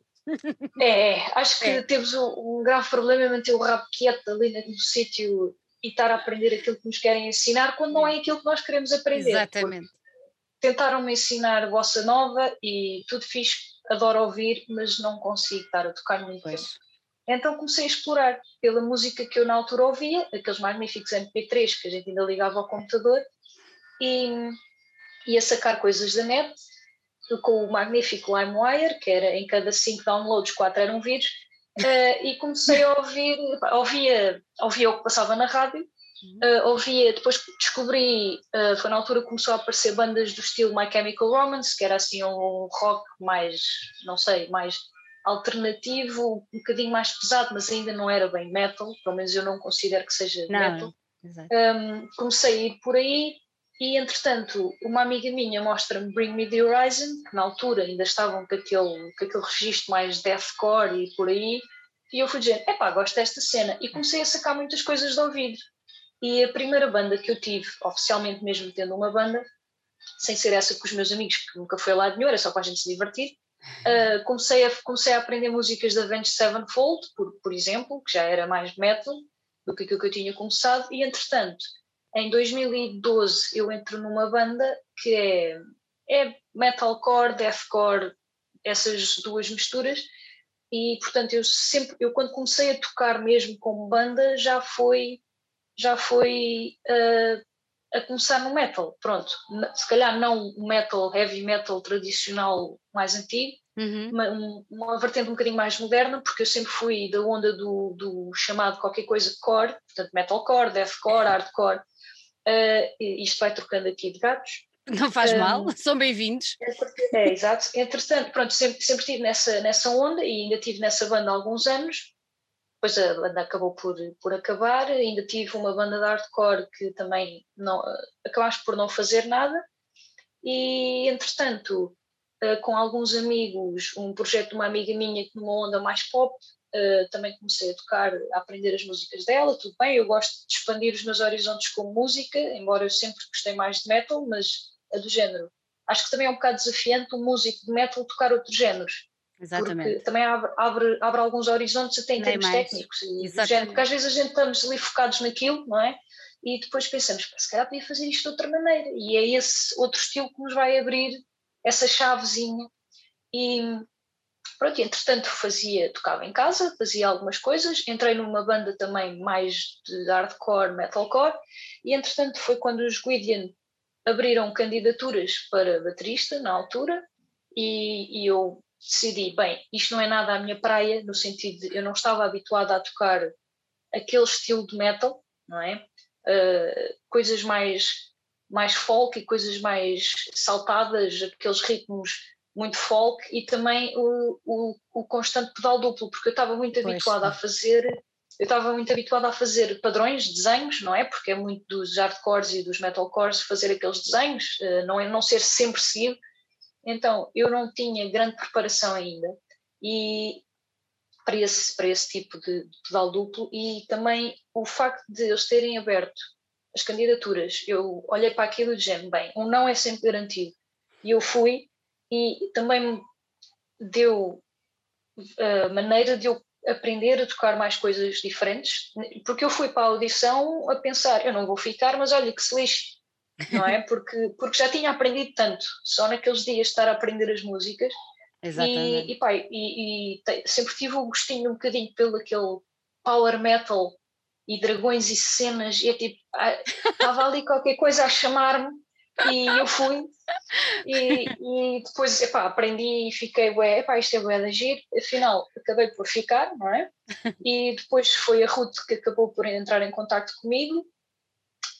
É, é acho que é. temos um, um, grave problema em manter o rabo quieto ali no sítio e estar a aprender aquilo que nos querem ensinar quando não é aquilo que nós queremos aprender. Exatamente tentaram-me ensinar bossa nova e tudo fiz, adoro ouvir, mas não consigo estar a tocar muito pois. Então comecei a explorar pela música que eu na altura ouvia, aqueles magníficos MP3 que a gente ainda ligava ao computador, e ia sacar coisas da net, com o magnífico LimeWire, que era em cada cinco downloads, quatro eram vírus, uh, e comecei a ouvir, ouvia, ouvia o que passava na rádio, Uh, ouvia, depois descobri, uh, foi na altura que começou a aparecer bandas do estilo My Chemical Romance, que era assim um rock mais, não sei, mais alternativo, um bocadinho mais pesado, mas ainda não era bem metal, pelo menos eu não considero que seja não, metal. Um, comecei a ir por aí e, entretanto, uma amiga minha mostra-me Bring Me the Horizon, que na altura ainda estavam com aquele, com aquele registro mais deathcore e por aí, e eu fui dizer, epá, gosto desta cena, e comecei a sacar muitas coisas de ouvido. E a primeira banda que eu tive, oficialmente mesmo tendo uma banda, sem ser essa com os meus amigos, que nunca foi lá de nenhum, era só para a gente se divertir, uh, comecei, a, comecei a aprender músicas da Avenged Sevenfold, por, por exemplo, que já era mais metal do que aquilo que eu tinha começado, e entretanto, em 2012 eu entro numa banda que é, é metalcore, deathcore, essas duas misturas, e portanto eu sempre, eu quando comecei a tocar mesmo como banda já foi já foi uh, a começar no metal, pronto, se calhar não o metal, heavy metal tradicional mais antigo, uhum. uma, uma, vertente um bocadinho mais moderna, porque eu sempre fui da onda do, do chamado qualquer coisa core, portanto metalcore, deathcore, hardcore, uh, isto vai trocando aqui de gatos. Não faz um, mal, são bem-vindos. É, exato. Entretanto, pronto, sempre, sempre estive nessa, nessa onda e ainda estive nessa banda há alguns anos. Depois a banda acabou por, por acabar. Ainda tive uma banda de hardcore que também não, acabaste por não fazer nada. E, entretanto, eh, com alguns amigos, um projeto de uma amiga minha que numa onda mais pop, uh, também comecei a tocar, a aprender as músicas dela, tudo bem, eu gosto de expandir os meus horizontes com música, embora eu sempre gostei mais de metal, mas a do género. Acho que também é um bocado desafiante um músico de metal tocar outros géneros. Exatamente. Porque também abre, abre, abre alguns horizontes até em termos mais. técnicos. E género, porque às vezes a gente estamos ali focados naquilo, não é? E depois pensamos, se calhar podia fazer isto de outra maneira. E é esse outro estilo que nos vai abrir essa chavezinha. E pronto, entretanto fazia, tocava em casa, fazia algumas coisas, entrei numa banda também mais de hardcore, metalcore, e entretanto foi quando os Gwydion abriram candidaturas para baterista na altura, e, e eu decidi, bem, isto não é nada a minha praia, no sentido de eu não estava habituada a tocar aquele estilo de metal, não é? Uh, coisas mais mais folk e coisas mais saltadas, aqueles ritmos muito folk e também o, o, o constante pedal duplo, porque eu estava muito pois habituada sim. a fazer, eu estava muito habituada a fazer padrões, desenhos, não é? Porque é muito dos hardcores e dos metalcores fazer aqueles desenhos, eh, não é não ser sempre seguido. Então, eu não tinha grande preparação ainda e para esse, para esse tipo de, de pedal duplo e também o facto de eles terem aberto as candidaturas, eu olhei para aquilo e disse, bem, um não é sempre garantido. E eu fui e também me deu a eh, maneira de eu aprender a tocar mais coisas diferentes, porque eu fui para a audição a pensar, eu não vou ficar, mas olha que se lixe, não é? Porque, porque já tinha aprendido tanto, só naqueles dias estar a aprender as músicas. Exatamente. E, e, e, e te, sempre tive o gostinho um bocadinho pelo aquele power metal e dragões e cenas, e é tipo, estava ali qualquer coisa a chamar-me e eu fui e, e depois epá, aprendi e fiquei, ué, epá, isto é bué de agir, afinal acabei por ficar, não é? E depois foi a Ruth que acabou por entrar em contato comigo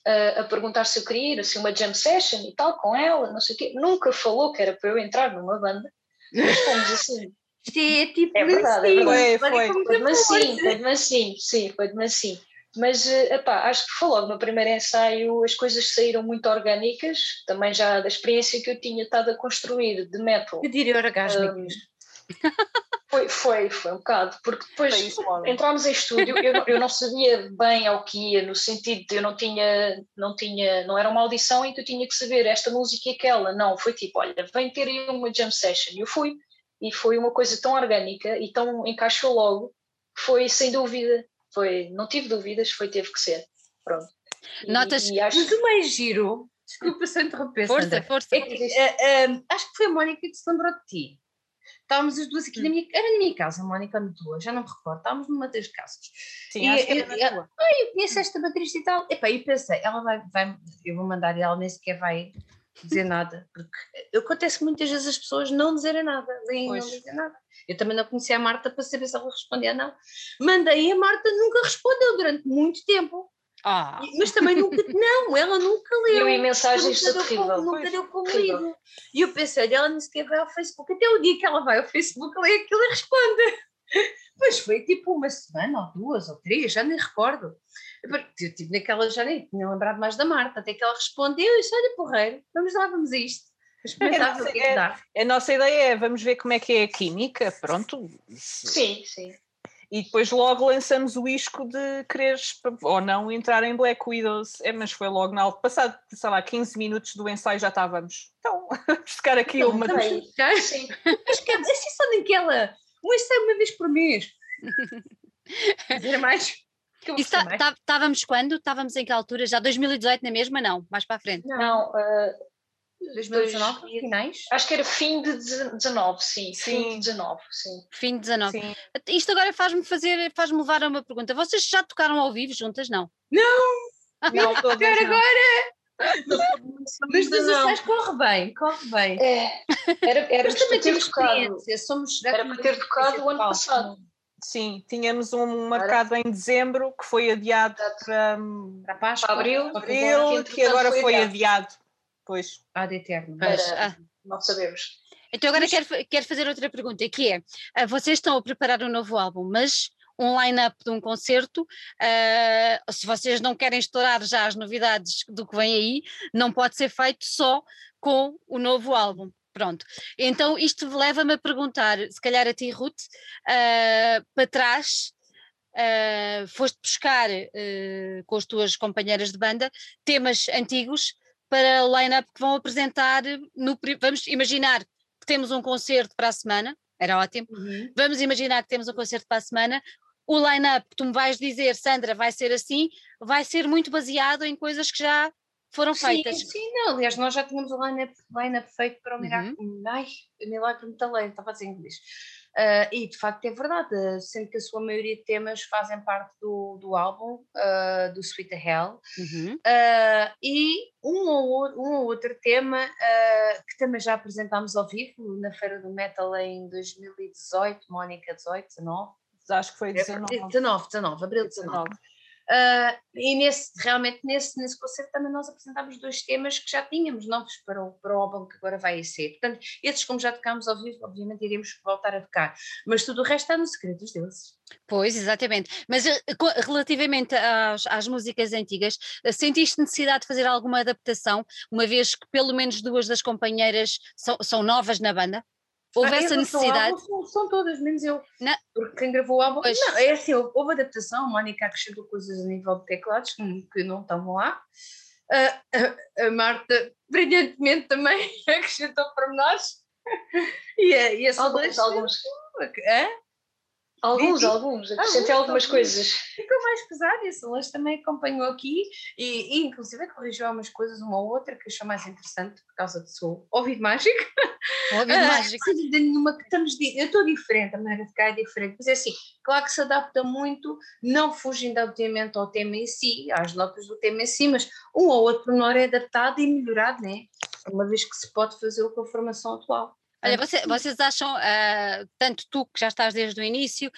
a, a perguntar se eu queria ir, assim, uma jam session e tal com ela, não sei o quê, nunca falou que era para eu entrar numa banda, mas fomos assim isto é tipo é verdade, é verdade. Foi, foi, foi de mansinho, foi de mansinho, sim, foi de mansinho. Mas eh, epá, acho que foi logo no primeiro ensaio as coisas saíram muito orgânicas, também já da experiência que eu tinha estado a construir de metal. Eu diria orgásmicas. Um, foi, foi, foi um bocado, porque depois entramos em estúdio, eu, eu não sabia bem ao que ia, no sentido de eu não tinha, não tinha, não era uma audição em que eu tinha que saber esta música e aquela, não, foi tipo, olha, vem ter aí uma jam session, e eu fui, e foi uma coisa tão orgânica e tão encaixou logo, que foi sem dúvida foi, não tive dúvidas, foi, teve que ser. Pronto. E, Notas. E acho... Mas o mais giro, desculpa se interromper. Força, Sandra, força. É que, uh, uh, acho que foi a Mónica que se lembrou de ti. Estávamos as duas aqui hum. na minha. Era na minha casa, a Mónica na tua, já não me recordo. Estávamos numa das casas. Sim, e, acho que era na tua. Ah, eu conheço esta baterista e tal. Epá, e pensei, ela vai, vai. Eu vou mandar e ela nem sequer vai dizer nada, porque acontece muitas vezes as pessoas não dizerem nada, leem não dizem nada. Eu também não conhecia a Marta para saber se ela respondia ou não. Mandei e a Marta nunca respondeu durante muito tempo. Ah. Mas também nunca, não, ela nunca leu. Eu e mensagens nunca terrível. Deu, nunca deu como lido. E eu pensei, ela nem sequer vai ao Facebook, até o dia que ela vai ao Facebook, lê aquilo e responde. Pois foi tipo uma semana ou duas ou três, já nem recordo. Eu tive naquela, já nem tinha lembrado mais da Marta, até que ela respondeu e disse: Olha, porreiro, vamos lá, vamos a isto. É, o que é. A nossa ideia é vamos ver como é que é a química, pronto. Sim, sim. E depois logo lançamos o isco de quereres ou não entrar em Black Widows. É, mas foi logo na alta. Passado, sei lá, 15 minutos do ensaio já estávamos. Então, vamos ficar aqui não, uma. Também, sim. Mas que, assim só naquela. Um ensaio uma vez por mês. Fazer mais. Estávamos quando? Estávamos em que altura? Já 2018 na mesma? Não, mais para a frente. Não, uh, 2019, dois, finais? Acho que era fim de 19, sim. sim. Fim de 19, sim. Fim de 19. Sim. Isto agora faz-me fazer, faz-me levar a uma pergunta. Vocês já tocaram ao vivo juntas? Não? Não! Não, todas agora! Mas 16 corre bem, corre bem. É, era, era Mas também ter tocado. Somos, era para ter tocado o ano passado. Sim, tínhamos um marcado em dezembro que foi adiado para, para, Páscoa, abril, abril que agora foi adiado. adiado Pois. Ad eterno. Para, ah. Não sabemos. Então agora quero, quero fazer outra pergunta, que é, ah, vocês estão a preparar um novo álbum, mas um line-up de um concerto, uh, se vocês não querem estourar já as novidades do que vem aí, não pode ser feito só com o novo álbum. Pronto. Então isto leva-me a perguntar, se calhar a ti, Ruth, uh, para trás, uh, foste buscar com as tuas companheiras de banda temas antigos para o line-up que vão apresentar no. Vamos imaginar que temos um concerto para a semana, era ótimo. Uhum. Vamos imaginar que temos um concerto para a semana o line-up que tu me vais dizer, Sandra, vai ser assim, vai ser muito baseado em coisas que já foram feitas. Sim, sim, não, aliás, nós já tínhamos o line-up line feito para o Milagre, uhum. ai, Milagre Metalheiro, estava a dizer inglês. Uh, e de facto é verdade, sendo que a sua maioria de temas fazem parte do, do álbum, uh, do Sweet Hell, uhum. uh, e um ou, um ou outro tema que também já apresentámos ao vivo na Feira do Metal em 2018, Mónica 18, 19, acho que foi 19. 19, 19, abril 19. Uh, e nesse, realmente nesse, nesse concerto também nós apresentámos dois temas que já tínhamos novos para o, para o álbum que agora vai ser. Portanto, esses como já tocámos ao vivo, obviamente iremos voltar a tocar, mas tudo o resto está no segredo dos deuses. Pois, exatamente. Mas eh, relativamente às, às músicas antigas, eh, sentiste necessidade de fazer alguma adaptação, uma vez que pelo menos duas das companheiras são, são novas na banda? Houve ah, essa necessidade? Álbum, são, são, todas, menos eu. Não. Porque quem gravou o álbum. Pois. Não, é assim, houve adaptação. A Mónica acrescentou coisas a nível de teclados que, que não estavam lá. Uh, a, a, Marta, brilhantemente, também acrescentou pormenores. e a, e a alguns, alguns. É? Alguns, alguns, acrescentei algumas coisas. Ficou mais pesado e a Solange também acompanhou aqui e, e inclusive corrigiu algumas coisas, uma ou outra, que achou mais interessante por causa do seu ouvido mágico. Ouvido ah, mágico. Sem dúvida nenhuma que estamos, eu estou diferente, a maneira de cá é diferente, mas é assim, claro que se adapta muito, não fugindo obviamente ao tema em si, às notas do tema em si, mas um ou outro pormenor é adaptado e melhorado, né? uma vez que se pode fazer com a formação atual. Olha, você, vocês acham, uh, tanto tu que já estás desde o início,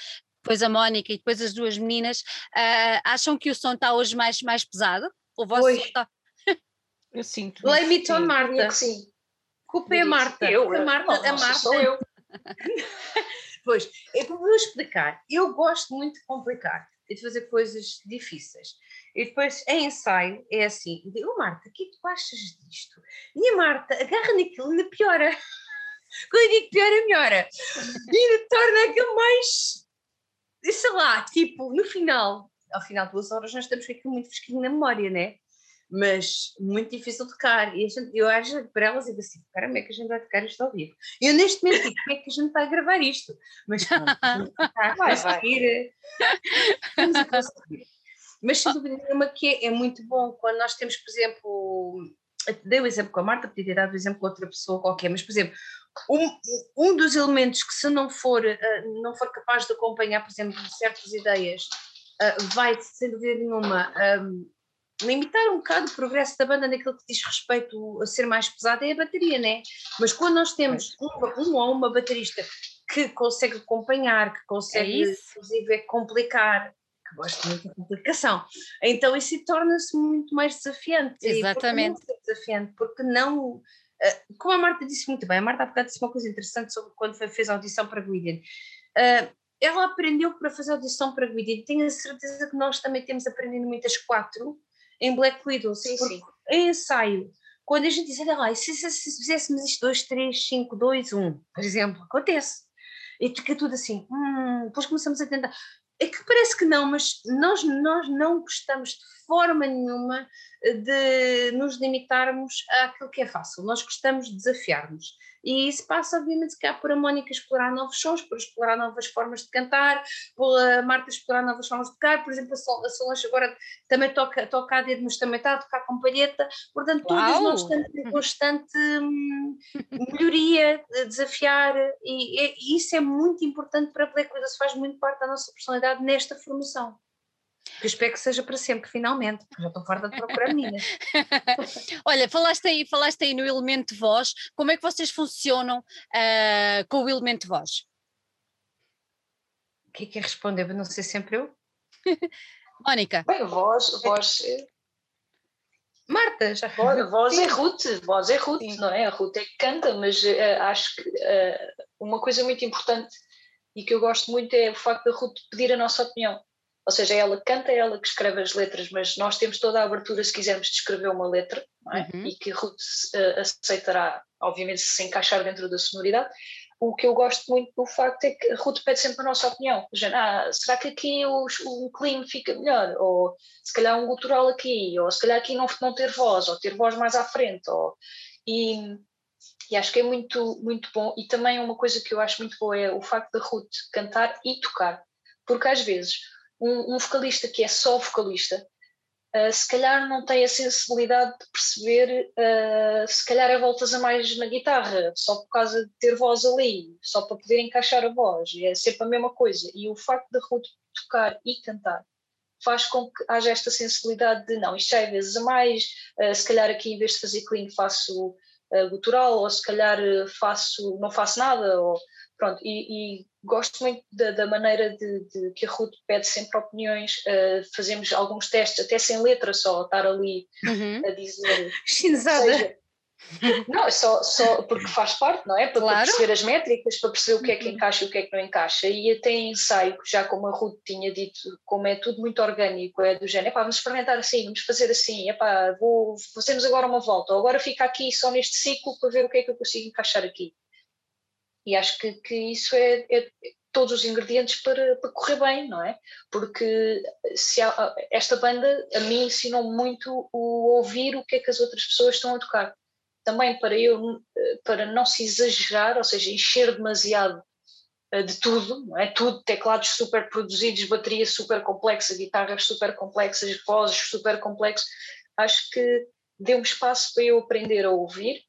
depois a Mónica e depois as duas meninas, uh, acham que o som está hoje mais, mais pesado? O vosso Oi. som está... Eu sinto. Blame it on Marta. Sim. Culpa é a Marta. Eu, a Marta, não, a Marta. Sou eu. pois, eu vou explicar. Eu gosto muito de complicar e de fazer coisas difíceis. E depois, em ensaio, é assim: digo, oh, Marta, o que é que tu achas disto? E a Marta agarra naquilo e piora. Quando eu digo pior, é melhora. E torna aquilo mais. Sei lá, tipo, no final, ao final de duas horas, nós estamos com aquilo muito fresquinho na memória, né? Mas muito difícil tocar. E gente, eu acho para elas e digo assim: caramba, é que a gente vai tocar isto ao vivo? E eu neste momento digo: como é que a gente vai gravar isto? Mas pronto, a conseguir. Vamos a conseguir. Mas sem dúvida nenhuma que é, é muito bom quando nós temos, por exemplo, dei o exemplo com a Marta, podia ter dado o exemplo com outra pessoa qualquer, mas por exemplo, um, um dos elementos que se não for, uh, não for capaz de acompanhar, por exemplo, certas ideias, uh, vai, sem dúvida nenhuma, um, limitar um bocado o progresso da banda naquilo que diz respeito a ser mais pesada é a bateria, né? Mas quando nós temos uma, um ou uma baterista que consegue acompanhar, que consegue, é inclusive, complicar, que gosta muito da complicação, então isso torna-se muito mais desafiante. Exatamente. Porque desafiante, porque não como a Marta disse muito bem, a Marta há bocado disse uma coisa interessante sobre quando foi, fez a audição para Guidian. Uh, ela aprendeu para fazer audição para Guidian, tenho a certeza que nós também temos aprendido muitas quatro em Black Widow, sim, sim. em ensaio. Quando a gente diz, olha lá, se, se, se fizéssemos isto 2, 3, 5, 2, 1, por exemplo, acontece. E fica tudo assim, hum, depois começamos a tentar. É que parece que não, mas nós, nós não gostamos de forma nenhuma de nos limitarmos àquilo que é fácil, nós gostamos de desafiar-nos. E isso passa, obviamente, cá por a Mónica explorar novos sons, por explorar novas formas de cantar, por a Marta explorar novas formas de tocar. Por exemplo, a Solange agora também toca, toca a dedo, mas também está a tocar com palheta. Portanto, todos nós estamos em constante hum, melhoria, desafiar, e, e, isso é muito importante para a Black Widow, faz muito parte da nossa personalidade nesta formação. Que espero que seja para sempre, finalmente, porque já estou farta de procurar meninas. Olha, falaste aí, falaste aí no elemento de voz, como é que vocês funcionam uh, com o elemento de voz? O que é que é responder? Não sei sempre eu. Mónica. Bem, voz, voz. Marta, já A voz é Ruth, voz é Ruth, Sim. não é? A Ruth é que canta, mas uh, acho que uh, uma coisa muito importante e que eu gosto muito é o facto da Ruth pedir a nossa opinião. Ou seja, ela canta, é ela que escreve as letras, mas nós temos toda a abertura se quisermos descrever uma letra, é? uhum. e que Ruth uh, aceitará, obviamente, se encaixar dentro da sonoridade. O que eu gosto muito do facto é que Ruth pede sempre a nossa opinião. Ah, será que aqui o, o clean fica melhor? Ou se calhar um gutural aqui? Ou se calhar aqui não, não ter voz? Ou ter voz mais à frente? Ou, e, e acho que é muito, muito bom. E também uma coisa que eu acho muito boa é o facto da Ruth cantar e tocar. Porque às vezes um, um vocalista que é só vocalista, uh, se calhar não tem a sensibilidade de perceber, uh, se calhar é voltas a mais na guitarra, só por causa de ter voz ali, só para poder encaixar a voz, é sempre a mesma coisa. E o facto de Ruth tocar e cantar faz com que haja esta sensibilidade de não, isto já é vezes a mais, uh, se calhar aqui em vez de fazer clean faço gutural, ou se calhar faço, não faço nada, ou Pronto, e, e gosto muito da, da maneira de, de, que a Ruth pede sempre opiniões, uh, fazemos alguns testes, até sem letra só, estar ali uhum. a dizer. Chinzada! Não, é só, só porque faz parte, não é? Para, claro. para, perceber as métricas, para perceber o que é que uhum. encaixa e o que é que não encaixa. E até em ensaio, já como a Ruth tinha dito, como é tudo muito orgânico, é do género, epá, vamos experimentar assim, vamos fazer assim, epá, vou, fazemos agora uma volta, ou agora fica aqui só neste ciclo para ver o que é que eu consigo encaixar aqui. E acho que, que isso é, é todos os ingredientes para, para, correr bem, não é? Porque há, esta banda a mim ensinou muito o ouvir o que é que as outras pessoas estão a tocar. Também para eu para não se exagerar, ou seja, encher demasiado eh, de tudo, não é? Tudo, teclados super produzidos, bateria super complexa, guitarras super complexas, vozes super complexas. Acho que deu um espaço para eu aprender a ouvir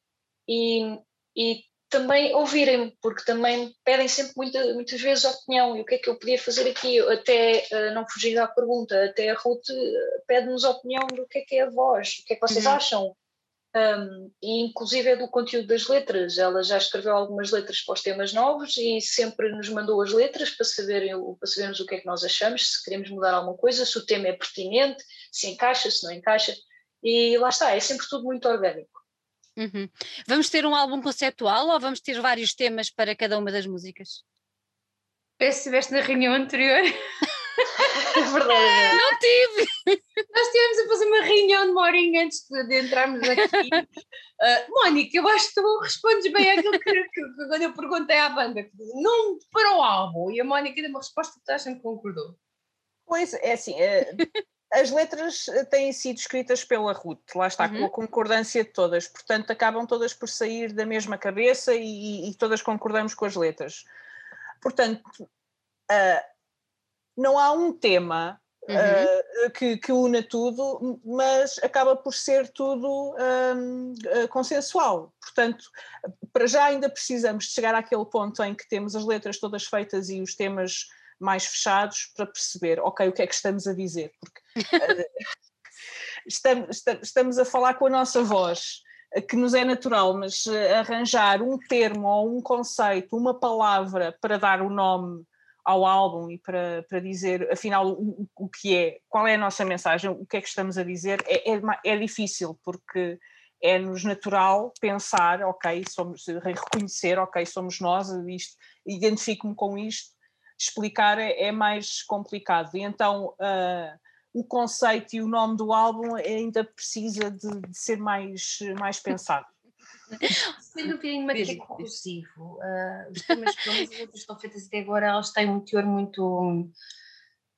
e, e também ouvirem-me, porque também pedem sempre muita, muitas vezes opinião, e o que é que eu podia fazer aqui, até uh, não fugir à pergunta, até a Ruth eh, pede-nos opinião do que é que é a voz, o que é que vocês uhum. acham, um, e inclusive é do conteúdo das letras, ela já escreveu algumas letras para os temas novos e sempre nos mandou as letras para, saberem, para sabermos o que é que nós achamos, se queremos mudar alguma coisa, se o tema é pertinente, se encaixa, se não encaixa, e lá está, é sempre tudo muito orgânico. Uhum. Vamos ter um álbum conceptual ou vamos ter vários temas para cada uma das músicas? Que estiveste na reunião anterior. é verdade. Não tive! Nós estivemos a fazer uma reunião de uma horinha antes de, entrarmos aqui. Uh, Mónica, eu acho que tu respondes bem àquilo que, que, que, quando eu perguntei à banda, não para o álbum, e a Mónica deu uma resposta que toda a gente concordou. Pois, é assim, é, as letras eh, têm sido escritas pela Ruth, lá está, uhum. com a concordância de todas, portanto acabam todas por sair da mesma cabeça e, e todas concordamos com as letras. Portanto, uh, não há um tema uhum. uh, que, que una tudo, mas acaba por ser tudo um, uh, consensual. Portanto, para já ainda precisamos de chegar àquele ponto em que temos as letras todas feitas e os temas mais fechados para perceber, ok, o que é que estamos a dizer, porque uh, estamos, estamos a falar com a nossa voz, eh, que nos é natural, mas uh, arranjar um termo ou um conceito, uma palavra para dar o nome ao álbum e para, para dizer afinal o, o que é, qual é a nossa mensagem, o que é que estamos a dizer, é, é, é difícil porque é-nos natural pensar, ok, somos, reconhecer, ok, somos nós, isto, identifico-me com isto, explicar é, é mais complicado. E então uh, o conceito e o nome do álbum ainda precisa de, de ser mais, mais pensado. Sendo um bocadinho mais conclusivo, uh, os temas que estão feitas até agora, elas têm um teor muito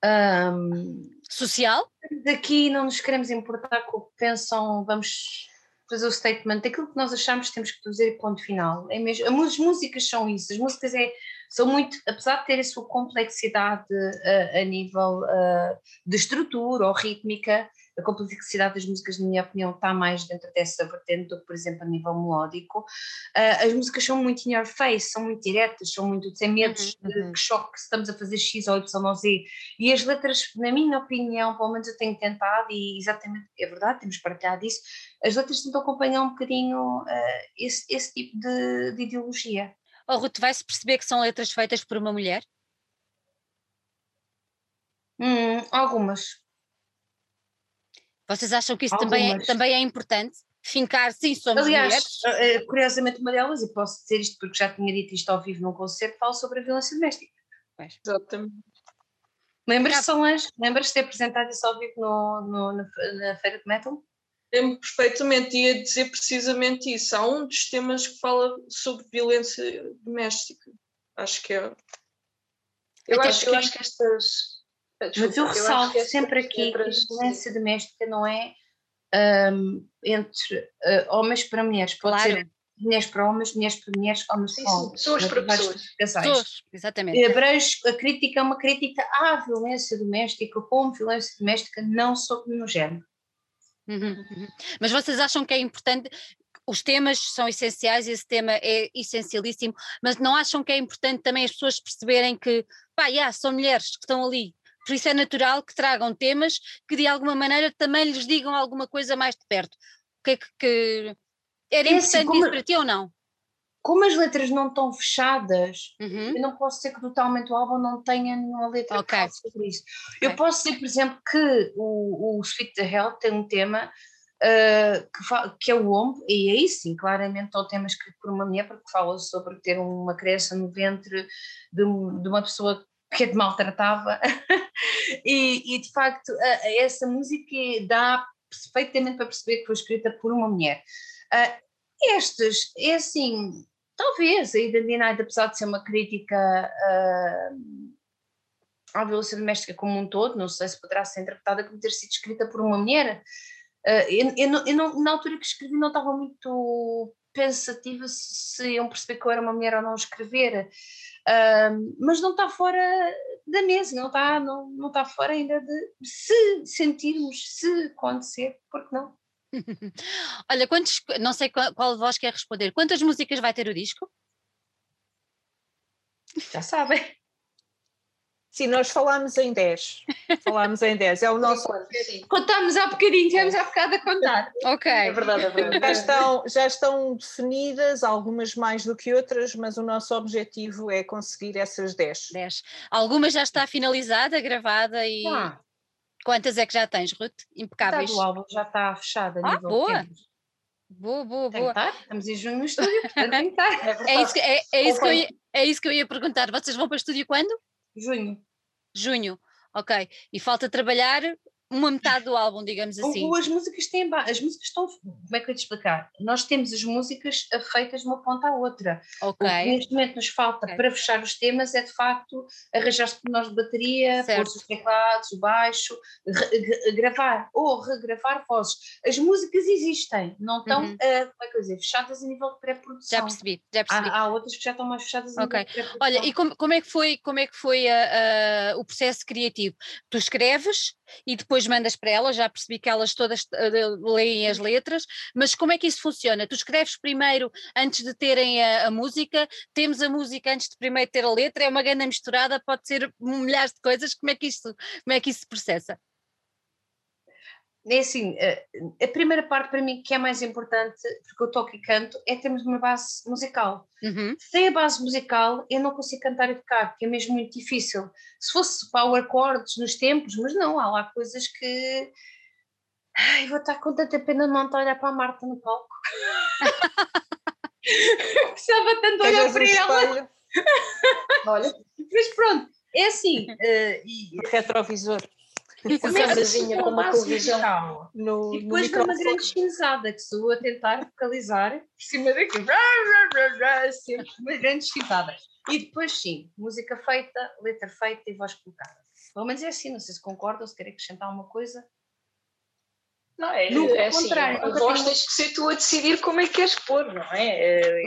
um, social. Daqui não nos queremos importar com o que pensam, vamos fazer o statement daquilo que nós achamos que temos que fazer ponto final. É mesmo, as músicas são isso, as músicas é são muito, apesar de terem a sua complexidade uh, a nível uh, de estrutura ou rítmica, a complexidade das músicas, na minha opinião, está mais dentro dessa vertente do que, por exemplo, a nível melódico. Uh, as músicas são muito in your face, são muito diretas, são muito sem medos uhum, uhum. de choque se estamos a fazer X ou Y ou Z. E as letras, na minha opinião, pelo menos eu tenho tentado, e exatamente, é verdade, temos partilhado isso, as letras tentam acompanhar um bocadinho uh, esse, esse tipo de, de ideologia. Oh, Ruth, vai-se perceber que são letras feitas por uma mulher? Hum, algumas. Vocês acham que isso também é, também é importante? Fincar, sim, somos Aliás, mulheres. eh, eh, curiosamente, uma delas, e posso dizer isto porque já tinha dito isto ao vivo num concerto, fala sobre a violência doméstica. Exatamente. Lembras-te, Solange? Lembras-te de ter apresentado isso ao vivo no, no- na, na Feira de Metal? Lembro perfeitamente, ia dizer precisamente isso. Há um dos temas que fala sobre violência doméstica. Acho que é. Eu Até acho, eu acho que estas. Mas desculpa, eu acho ressalto sempre aqui que a violência doméstica não é ahm, entre ah, homens para mulheres, pode Claro. ser mulheres para homens, mulheres para mulheres, homens para homens. pessoas Mas para pessoas. Pessoas, exatamente. E abrange- a crítica é uma crítica à violência doméstica, como violência doméstica não sobre no género. Uhum, uhum. Mas vocês acham que é importante? Os temas são essenciais, esse tema é essencialíssimo, mas não acham que é importante também as pessoas perceberem que, pá, yeah, são mulheres que estão ali, por isso é natural que tragam temas que de alguma maneira também lhes digam alguma coisa mais de perto. O que é que, que- era É assim, importante como- isso para ti ou não? Como as letras não estão fechadas, Uhum. eu não posso dizer que totalmente o álbum não tenha nenhuma letra Ok. que fale sobre isso. Eu Ok. posso dizer, por exemplo, que o, o Sweet the Hell tem um tema ah, que, fa- que é o ombro, e aí sim, claramente é um tema escrito por uma mulher, porque fala sobre ter uma criança no ventre de, de uma pessoa que te maltratava, e, e, de facto essa música dá perfeitamente para perceber que foi escrita por uma mulher. Ah, estas, é assim, talvez a Ida Night, apesar de ser uma crítica ah, à violência doméstica como um todo, não sei se poderá ser interpretada como ter sido escrita por uma mulher. Ah, eu, eu eu na altura que escrevi não estava muito pensativa se, iam perceber que eu era uma mulher ou não escrever, Ah, mas não está fora da mesa, não está, não, não está fora ainda de se sentirmos, se acontecer, porque não? Olha, quantos, não sei qual, qual de vós quer responder, quantas músicas vai ter o disco? Já sabem. Sim, nós falámos em 10. Falámos em 10. É o nosso. Contámos há bocadinho, tivemos há bocado a contar. Ok. É verdade, é verdade. Já estão, já estão definidas, algumas mais do que outras, mas o nosso objetivo é conseguir essas 10. 10. Alguma já está finalizada, gravada e Ah, quantas é que já tens, Ruth? Impecáveis. do álbum já está fechado a Ah, nível boa. Boa, boa, boa. estar, estamos em junho no estúdio, portanto tem que estar. É. É isso, que, é, é isso que eu ia, é isso que eu ia perguntar. Vocês vão para o estúdio quando? Junho. Junho. Ok. E falta trabalhar uma metade do álbum, digamos assim. O- As músicas têm as músicas estão. Como é que eu ia te explicar? Nós temos as músicas eh, feitas de uma ponta à outra. Ok. O que neste momento nos falta Ok. para fechar os temas é de facto arranjar nós de bateria, pôr Certo. os teclados, o baixo, gravar ou regravar vozes. As músicas existem, não estão, Uhum. eh, como é que eu dizer, fechadas a nível de Já pré-produção. percebi, já percebi. Há, há outras que já estão mais fechadas a nível de pré-produção. Olha, e como, como é que foi, como é que foi a- a- o processo criativo? Tu escreves e depois mandas para elas, já percebi que elas todas eh, leem as letras, mas como é que isso funciona? Tu escreves primeiro antes de terem a, a música, temos a música antes de primeiro ter a letra, é uma grande misturada, pode ser milhares de coisas, como é que isso, como é que isso se processa? É assim, eh, a primeira parte para mim que é mais importante, porque eu toco e canto, é termos uma base musical. Uhum, Sem a base musical, eu não consigo cantar e tocar, porque é mesmo muito difícil. Se fosse power chords nos tempos, mas não, há lá coisas que. Ai, vou estar com tanta pena de não estar a olhar para a Marta no palco. Precisava tanto olhar Tejas um para ela. Olha, Mas pronto, é assim. eh, e, retrovisor uma começa casazinha com uma televisão. musical. no, E no depois numa microfone. grande chinzada, que sou a tentar vocalizar por cima daqui, sempre uma grande chinzada. E depois sim, música feita, letra feita e voz colocada. Pelo menos é assim, não sei se concordam ou se querem acrescentar alguma coisa. Não, é, Nunca é assim, contrário, voz tens que ser tu a decidir como é que queres pôr, não é? É,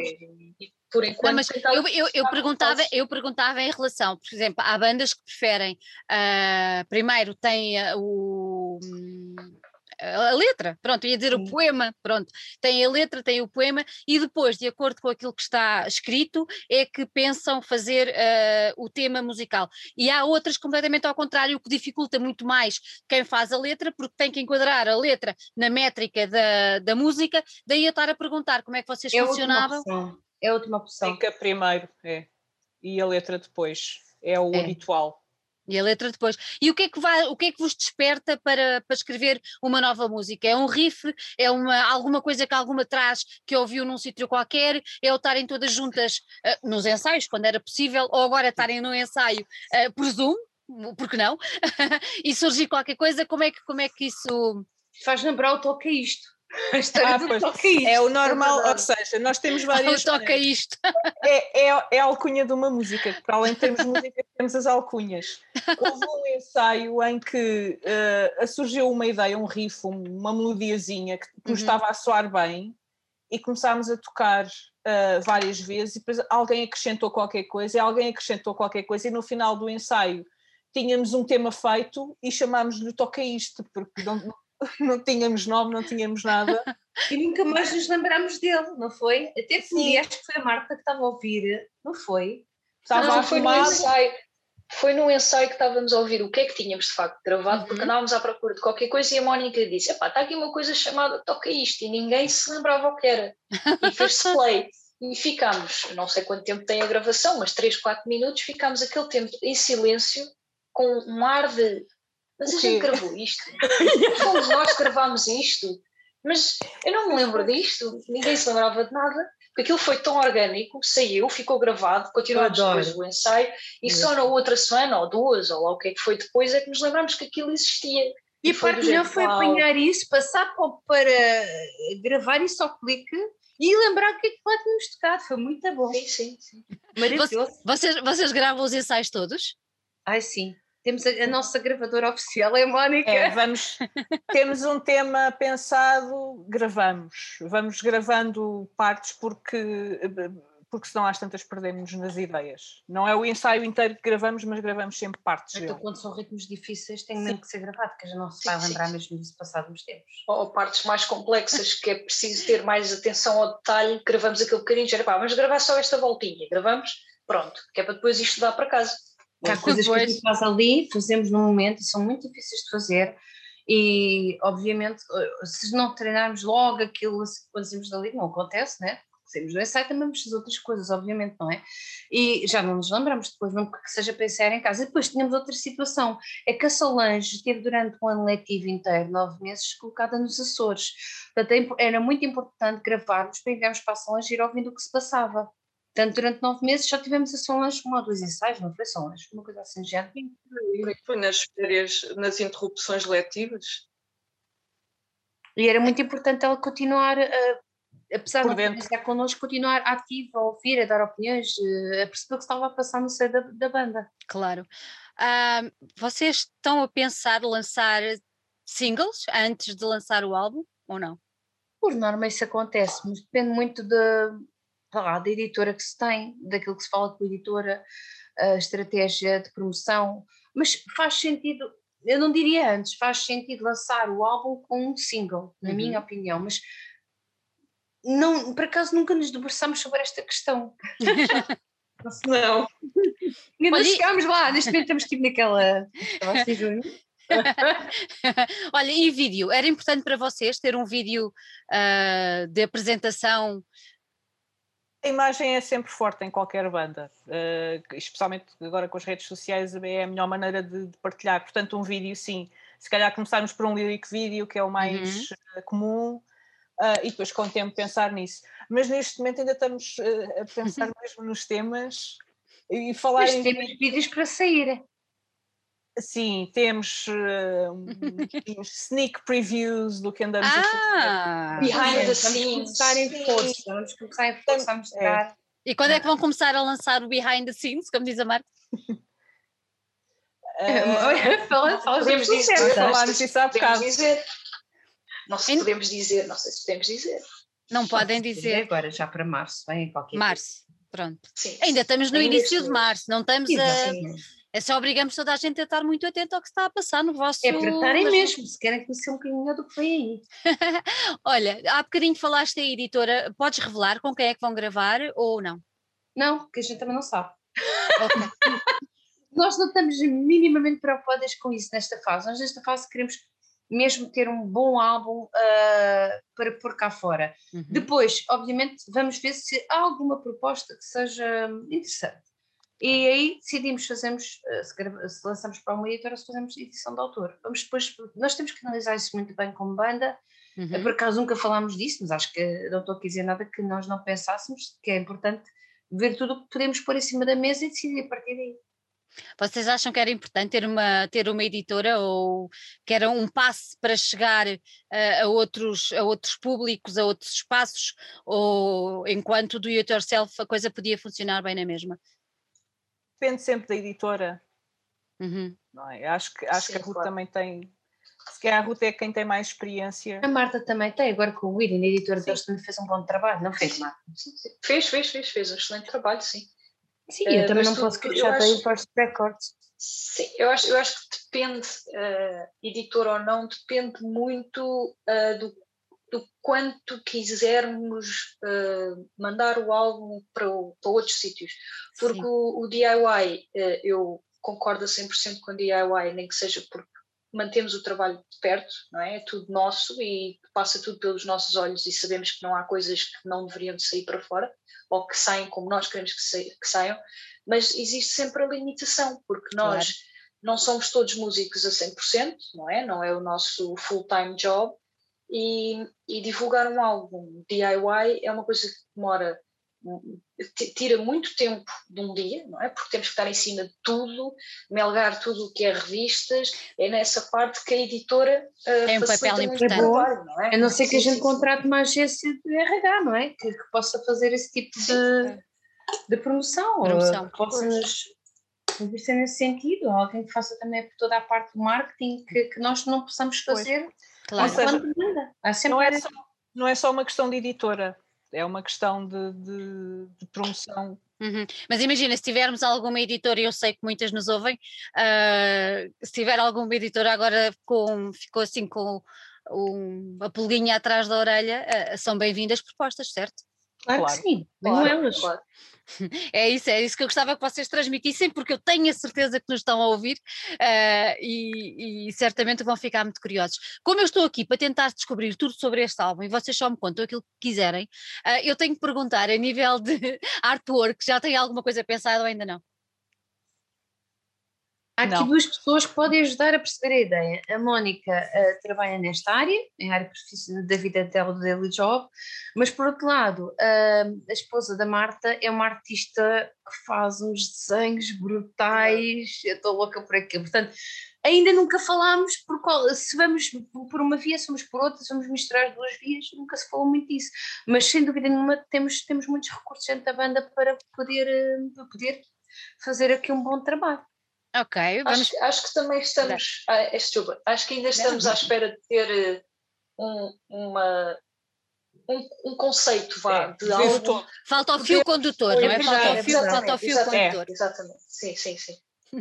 e- por enquanto. Não, mas eu, eu, eu, perguntava, eu perguntava em relação, por exemplo, há bandas que preferem, ah, primeiro tem ah, o, hum, a letra, pronto, ia dizer o poema, pronto, tem a letra, tem o poema, e depois, de acordo com aquilo que está escrito, é que pensam fazer ah, o tema musical. E há outras completamente ao contrário, o que dificulta muito mais quem faz a letra, porque tem que enquadrar a letra na métrica da, da música, daí eu estar a perguntar como é que vocês É a última funcionavam. opção. É a última opção. Fica primeiro, é. E a letra depois. É o É. habitual. E a letra depois. E o que é que, vai, o que, é que vos desperta para, para escrever uma nova música? É um riff? É uma, alguma coisa que alguma traz que ouviu num sítio qualquer? É o estarem todas juntas uh, nos ensaios, quando era possível, ou agora estarem no ensaio uh, por Zoom? Porque não? e surgir qualquer coisa, como é que, como é que isso. Faz lembrar o toque a isto. Ah, pois, isto, é o normal, é ou seja, nós temos várias. toca isto. É, é, é a alcunha de uma música, para além de termos música, temos as alcunhas. Houve um ensaio em que uh, surgiu uma ideia, um riff, uma melodiazinha que nos uhum. estava a soar bem e começámos a tocar uh, várias vezes e depois alguém acrescentou qualquer coisa e alguém acrescentou qualquer coisa e no final do ensaio tínhamos um tema feito e chamámos-lhe Toca Isto, porque não, não tínhamos nome, não tínhamos nada. E nunca mais nos lembrámos dele, não foi? Até que acho que foi a Marta que estava a ouvir, não foi? Estava não, foi no ensaio. Foi no ensaio que estávamos a ouvir o que é que tínhamos de facto gravado, uhum. porque andávamos à procura de qualquer coisa e a Mónica disse: está aqui uma coisa chamada Toca Isto, e ninguém se lembrava o que era. E fez-se play. E ficámos, não sei quanto tempo tem a gravação, mas 3, 4 minutos, ficámos aquele tempo em silêncio, com um ar de mas a gente gravou isto. Fomos nós que gravámos isto. Mas eu não me lembro disto, ninguém se lembrava de nada, porque aquilo foi tão orgânico, saiu, ficou gravado, continuámos depois o ensaio, e só na outra semana, ou duas, ou lá o que é que foi depois, é que nos lembramos que aquilo existia. E, e a parte melhor foi apanhar isso, passar para, gravar isso ao clique e lembrar o que é que lá tínhamos tocado, foi muito bom. Sim, sim, sim. Maravilhoso. Vocês, vocês gravam os ensaios todos? Ai, sim. Temos a, a, nossa gravadora oficial, é a Mónica. É, vamos, temos um tema pensado, gravamos. Vamos gravando partes porque, porque senão às tantas perdemos nas ideias. Não é o ensaio inteiro que gravamos, mas gravamos sempre partes. Então, quando são ritmos difíceis, tem mesmo que ser gravado, que a gente não se vai sim, lembrar sim. mesmo disso passado uns tempos. Ou partes mais complexas, que é preciso ter mais atenção ao detalhe, gravamos aquele bocadinho, já, pá, vamos gravar só esta voltinha, gravamos, pronto, que é para depois isto dar para casa. Há coisas que a gente faz ali, fazemos no momento e são muito difíceis de fazer. E, obviamente, eh, se não treinarmos logo aquilo quando saímos dali, não acontece, né? Saímos do ensaio, também fazer outras coisas, obviamente, não é? E já não nos lembramos depois, mesmo que seja pensar em casa. E depois tínhamos outra situação, é que a Solange esteve durante um ano letivo inteiro, nove meses, colocada nos Açores. Portanto, é era muito importante gravarmos para enviarmos para a Solange ir ouvindo o que se passava. Portanto, durante nove meses já tivemos a Solange com um ou dois ensaios, não foi Solange? Uma coisa assim já. Foi nas férias, nas interrupções letivas. E era muito importante ela continuar, a, apesar Por de não estar connosco, continuar ativa, a ouvir, a dar opiniões, a perceber o que estava a passar no seio da, da banda. Claro. Uh, vocês estão a pensar lançar singles antes de lançar o álbum ou não? Por norma isso acontece, mas depende muito de, lá, da editora que se tem, daquilo que se fala com a editora, a estratégia de promoção, mas faz sentido, eu não diria antes, faz sentido lançar o álbum com um single, na uhum. minha opinião, mas não, por acaso nunca nos debruçamos sobre esta questão. não. Ainda chegámos lá, neste momento estamos tipo naquela. Olha, e vídeo? Era importante para vocês ter um vídeo uh, de apresentação a imagem é sempre forte em qualquer banda, uh, especialmente agora com as redes sociais, é a melhor maneira de, de, partilhar. Portanto, um vídeo, sim. Se calhar começarmos por um lyric vídeo, que é o mais uhum. uh, comum, uh, e depois com o tempo pensar nisso. Mas neste momento ainda estamos a pensar mesmo nos temas e falar Mas em. temos vídeos para sair. Sim, temos uh, sneak previews do que andamos ah, a fazer. Behind the scenes. Vamos começar em força, vamos começar em força a mostrar. É. E quando é que vão começar a lançar o behind the scenes, como diz a Marta? Uh, fala, fala, podemos dizer, falámos isso há bocado. Dizer. Não se podemos dizer, não sei se podemos dizer. Não podem dizer. Agora, já para março, vem qualquer Março, pronto. Sim, Ainda estamos no início de março, não estamos a é só obrigamos toda a gente a estar muito atento ao que está a passar no vosso... É para estarem mesmo, se querem conhecer um bocadinho do que vem aí. Olha, há bocadinho falaste da editora, podes revelar com quem é que vão gravar ou não? Não, porque a gente também não sabe. Okay. Nós não estamos minimamente preocupadas com isso nesta fase. Nós nesta fase queremos mesmo ter um bom álbum uh, para pôr cá fora. Uhum. Depois, obviamente, vamos ver se há alguma proposta que seja interessante E aí decidimos, fazemos, eh, se, se lançamos para uma editora, se fazemos edição de autor. Vamos depois, nós temos que analisar isso muito bem como banda. Uhum. Por acaso nunca falámos disso, mas acho que não estou a dizer nada que nós não pensássemos, que é importante ver tudo o que podemos pôr em cima da mesa e decidir a partir daí. Vocês acham que era importante ter uma, ter uma editora ou que era um passo para chegar a, a outros, a outros públicos, a outros espaços, ou enquanto do it yourself a coisa podia funcionar bem na mesma? Depende sempre da editora. Uhum. Não é? Acho que, acho Sim, que a Ruth claro. também tem. Se calhar a Ruth é quem tem mais experiência. A Marta também tem, agora com o William, a editora deles também fez um bom trabalho, não fez, Marta? Fez, fez, fez, fez um excelente trabalho, sim. Sim, eu uh, também não posso queixar da First Records. Sim, eu acho, eu acho que depende, uh, editor ou não, depende muito uh, do, do quanto quisermos uh, mandar o álbum para, para outros sítios. Porque o, o, DIY, eu concordo a 100% com o DIY, nem que seja porque mantemos o trabalho de perto, não é? É tudo nosso e passa tudo pelos nossos olhos e sabemos que não há coisas que não deveriam de sair para fora ou que saem como nós queremos que, que saiam, mas existe sempre a limitação, porque nós claro. não somos todos músicos a 100%, não é? Não é o nosso full-time job, e, e, divulgar um álbum DIY é uma coisa que demora tira muito tempo de um dia, não é? Porque temos que estar em cima de tudo, melgar tudo o que é revistas, é nessa parte que a editora uh, tem um papel importante. Trabalho, não é? A não ser que a gente contrate uma agência de RH, não é? Que, que possa fazer esse tipo de, de promoção, promoção. Ou, que possa nos investir nesse sentido, ou alguém que faça também toda a parte do marketing que, que nós não possamos fazer. Claro. Seja, não, é só, não é só uma questão de editora, é uma questão de, de, de promoção. Uhum. Mas imagina, se tivermos alguma editora, e eu sei que muitas nos ouvem, uh, se tiver alguma editora agora com, ficou assim com um, a pulguinha atrás da orelha, uh, são bem-vindas propostas, certo? Claro, claro. que sim, claro, elas. Claro. É isso, é isso que eu gostava que vocês transmitissem, porque eu tenho a certeza que nos estão a ouvir uh, e, e, certamente vão ficar muito curiosos. Como eu estou aqui para tentar descobrir tudo sobre este álbum e vocês só me contam aquilo que quiserem, uh, eu tenho que perguntar a nível de artwork, já tem alguma coisa pensada ou ainda não? Há aqui não. duas pessoas que podem ajudar a perceber a ideia. A Mónica uh, trabalha nesta área, em área da vida dela do Daily Job, mas por outro lado, uh, a esposa da Marta é uma artista que faz uns desenhos brutais, eu estou louca por aquilo. Portanto, ainda nunca falámos por qual, se vamos por uma via, se vamos por outra, se vamos misturar as duas vias, nunca se falou muito disso. Mas sem dúvida nenhuma temos, temos muitos recursos dentro da banda para poder, uh, para poder fazer aqui um bom trabalho. Ok, vamos. Acho, acho que também estamos. Ah, é, desculpa, acho que ainda estamos à espera de ter eh, um, uma, um, um, conceito vá, é, de algo. Falta o fio condutor, não é? Falta o fio, falta o fio condutor. Exatamente, sim, sim, sim.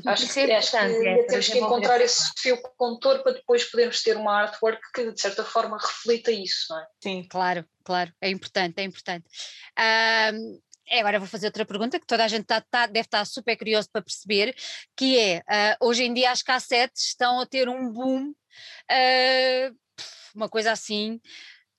Acho que, acho que é, temos que encontrar esse fio condutor para depois podermos ter uma artwork que de certa forma reflita isso, não é? Sim, claro, claro, é importante, é importante. Um, é, agora vou fazer outra pergunta que toda a gente tá, tá, deve estar super curioso para perceber, que é, uh, hoje em dia as cassetes estão a ter um boom, uh, uma coisa assim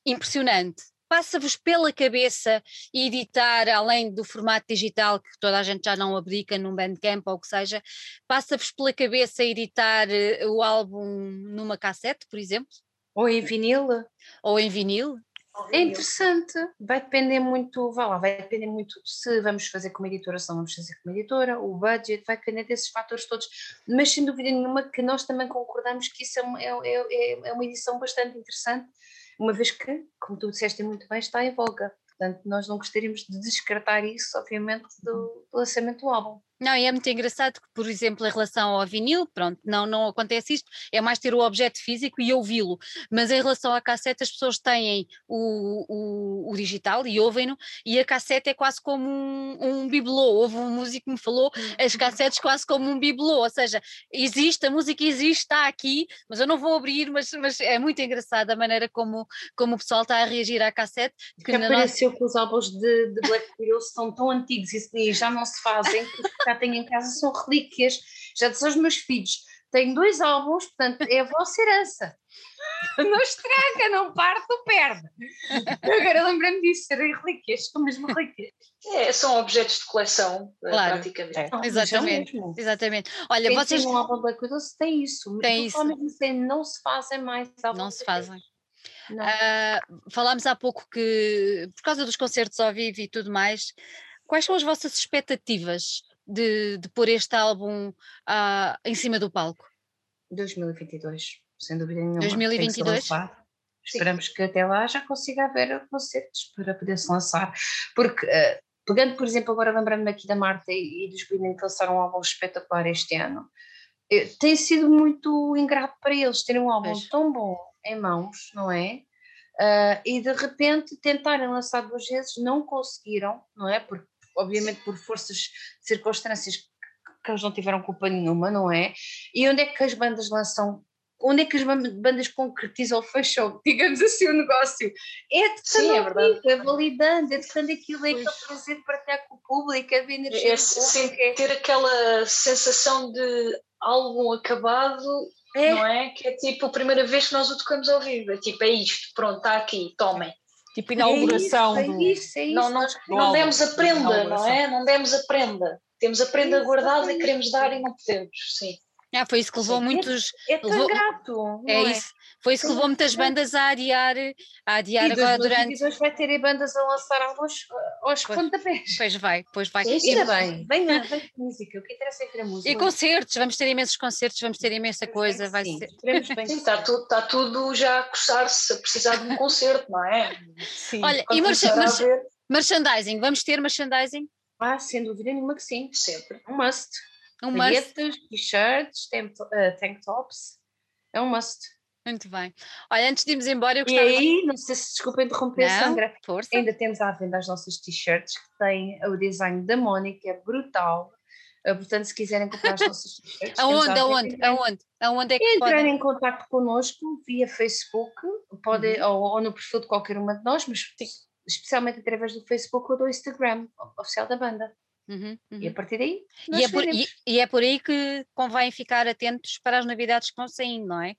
impressionante. Passa-vos pela cabeça editar, além do formato digital que toda a gente já não abdica num Bandcamp ou o que seja, passa-vos pela cabeça editar uh, o álbum numa cassete, por exemplo? Ou em vinil? Ou em vinil? É interessante, vai depender muito, vai lá, vai depender muito se vamos fazer como editora, se não vamos fazer como editora, o budget, vai depender desses fatores todos, mas sem dúvida nenhuma que nós também concordamos que isso é uma, é, é, é uma edição bastante interessante, uma vez que, como tu disseste muito bem, está em voga, portanto nós não gostaríamos de descartar isso, obviamente, do lançamento do álbum. Não, e é muito engraçado que, por exemplo, em relação ao vinil, pronto, não, não acontece isto, é mais ter o objeto físico e ouvi-lo, mas em relação à cassete as pessoas têm o, o, o digital e ouvem-no, e a cassete é quase como um, um bibelô, houve um músico que me falou, as uhum. cassetes quase como um bibelô, ou seja, existe, a música existe, está aqui, mas eu não vou abrir, mas, mas é muito engraçado a maneira como, como o pessoal está a reagir à cassete. Que, que apareceu nossa... que os álbuns de, de Black Widow são tão antigos e já não se fazem, já tenho em casa são relíquias, já disse aos meus filhos, tenho dois álbuns, portanto é a vossa herança. não estraga, não parte, não perde. Agora lembrei-me disso, serem relíquias, são mesmo relíquias. É, são objetos de coleção, eh, Claro. praticamente. É. Exatamente. Exatamente. Olha, Quem vocês tem um álbum Black Widows tem isso. Tem Mas isso. mesmo tempo não se fazem mais álbuns não se fazem. Ah, falámos há pouco que, por causa dos concertos ao vivo e tudo mais, quais são as vossas expectativas de, de pôr este álbum ah, em cima do palco? 2022, sem dúvida nenhuma. tem que ser 2022? lançado. Esperamos que até lá já consiga haver concertos para poder se lançar. Porque, eh, pegando, por exemplo, agora lembrando-me aqui da Marta e, e dos Green que lançaram um álbum espetacular este ano, eh, tem sido muito ingrato para eles terem um álbum Pois. tão bom em mãos, não é? Ah, e de repente tentarem lançar duas vezes, não conseguiram, não é? Porque, obviamente, por forças, circunstâncias que eles não tiveram culpa nenhuma, não é? E onde é que as bandas lançam? Onde é que as ban- bandas concretizam ou fecham, digamos assim, o negócio? É de Sim, é é validando, é de quando aquilo é aquele prazer de partilhar com o público, é de energia É, do sim, é- ter aquela sensação de álbum acabado, é, não é? Que é tipo a primeira vez que nós o tocamos ao vivo. É tipo, é isto, pronto, está aqui, tomem. Tipo inauguração é do. isso, é isso, Não, não, nós não demos a da prenda, não é? Não demos a prenda. Temos a prenda guardada e queremos dar e não podemos, sim. Ah, foi isso que levou Sim. muitos. é tão levou- grato, não É isso. Foi isso que levou muitas bandas a adiar, a adiar E agora durante. 2022 vai ter bandas a lançar aos, aos Pois. pontapés. Pois vai, pois vai. Sim, Ainda bem, venha, venha com música, o que interessa é ver a música. e concertos, vamos ter imensos concertos, vamos ter imensa coisa. Vai Sim, ser. bem Sim, que está sim. tudo, está tudo já a coçar-se, a precisar de um concerto, não é? Sim. Olha, Quando e haver, merchandising, vamos ter merchandising? Ah, sem dúvida nenhuma que sim. sempre. Um must. Um must. T-shirts, eh, tank tops. É um must. Muito bem. Olha, antes de irmos embora, eu E gostava. aí, não sei se desculpa interromper, Não, Sandra, força. ainda temos à venda as nossas t-shirts que têm o design da Mónica, é brutal. Eh, Portanto, se quiserem comprar as nossas t-shirts, Aonde, aonde, aonde? Aonde é que Entrar podem? em contato connosco via Facebook pode, Uhum. ou, ou no perfil de qualquer uma de nós, mas especialmente através do Facebook ou do Instagram oficial da banda. Uhum, uhum. E a partir daí, E é, por, e, e é por aí que convém ficar atentos para as novidades que vão saindo, não é?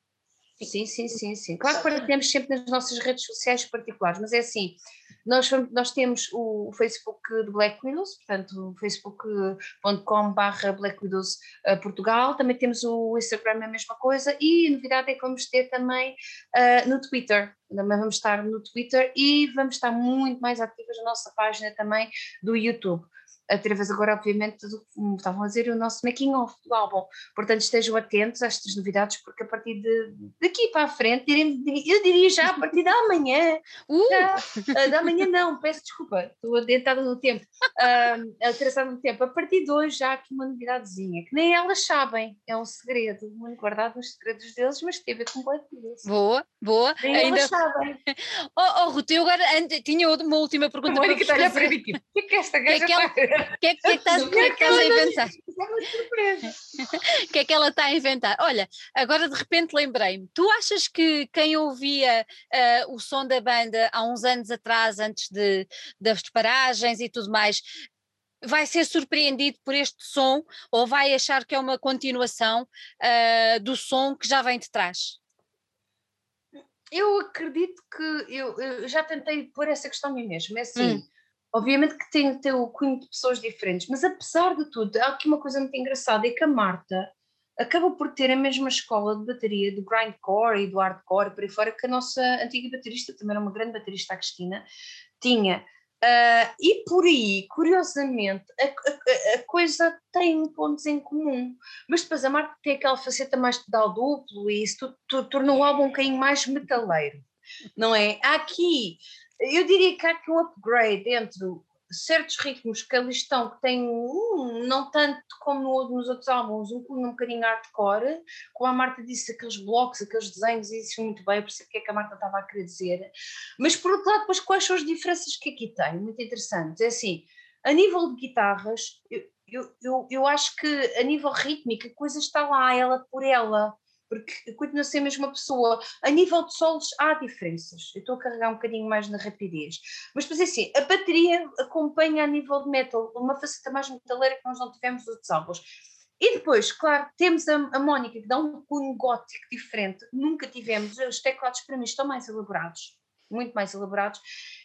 Sim, sim, sim, sim. Claro que partilhamos sempre nas nossas redes sociais particulares, mas é assim, nós, nós temos o Facebook de Black Widows, portanto, facebook.com barra Black Widows eh, Portugal, também temos o Instagram, a mesma coisa, e a novidade é que vamos ter também eh, no Twitter, também vamos estar no Twitter e vamos estar muito mais ativas na nossa página também do YouTube. Através agora, obviamente, do, como estavam a dizer, o nosso making of do álbum. Portanto, estejam atentos a estas novidades, porque a partir de, daqui para a frente, eu diria já a partir da manhã, Uh, já, ah, da manhã não, peço desculpa, estou adiantada no tempo, ah, atrasada no tempo. A partir de hoje já há aqui uma novidadezinha, que nem elas sabem, é um segredo, muito guardado nos segredos deles, mas teve a ver com boa, boa. Nem Ainda... elas sabem. Oh, oh, Ruth, eu agora tinha uma última pergunta para Mónica vos está a olhar para fazer. mim, tipo, o que é que esta que é gaja que ela- O que é que, estás, o que é que estás a inventar? Isso é. O que é que ela está a inventar? Olha, agora de repente lembrei-me. Tu achas que quem ouvia ah, o som da banda há uns anos atrás, antes de, das paragens e tudo mais, vai ser surpreendido por este som ou vai achar que é uma continuação ah, do som que já vem de trás? Eu acredito que eu, eu já tentei pôr essa questão a mim mesma. É assim, Hum. Obviamente que tenho que ter o cunho de pessoas diferentes, mas apesar de tudo, há aqui uma coisa muito engraçada: é que a Marta acaba por ter a mesma escola de bateria do grindcore e do hardcore, por aí fora, que a nossa antiga baterista, também era uma grande baterista, a Cristina, tinha. Ah, e por aí, curiosamente, a, a- a coisa tem pontos em comum. Mas depois a Marta tem aquela faceta mais de pedal duplo e isso tu- tu- tornou o álbum um bocadinho mais metaleiro, não é? Há aqui, eu diria que há aqui um upgrade entre certos ritmos que ali estão, que têm um, não tanto como no- nos outros álbuns, um um bocadinho hardcore, como a Marta disse, aqueles blocos, aqueles desenhos, e isso muito bem, eu percebo o que é que a Marta estava a querer dizer. Mas por outro lado, depois quais são as diferenças que aqui tem? Muito interessantes. É assim, a nível de guitarras, eu, eu, eu, eu acho que a nível rítmico a coisa está lá, ela por ela, porque continua a ser a mesma pessoa. A nível de solos há diferenças. Eu estou a carregar um bocadinho mais na rapidez. Mas depois é assim, a bateria acompanha a nível de metal, uma faceta mais metaleira que nós não tivemos outros álbuns. E depois, claro, temos a, a Mónica que dá um cunho gótico diferente. Nunca tivemos. Os teclados para mim estão mais elaborados, muito mais elaborados.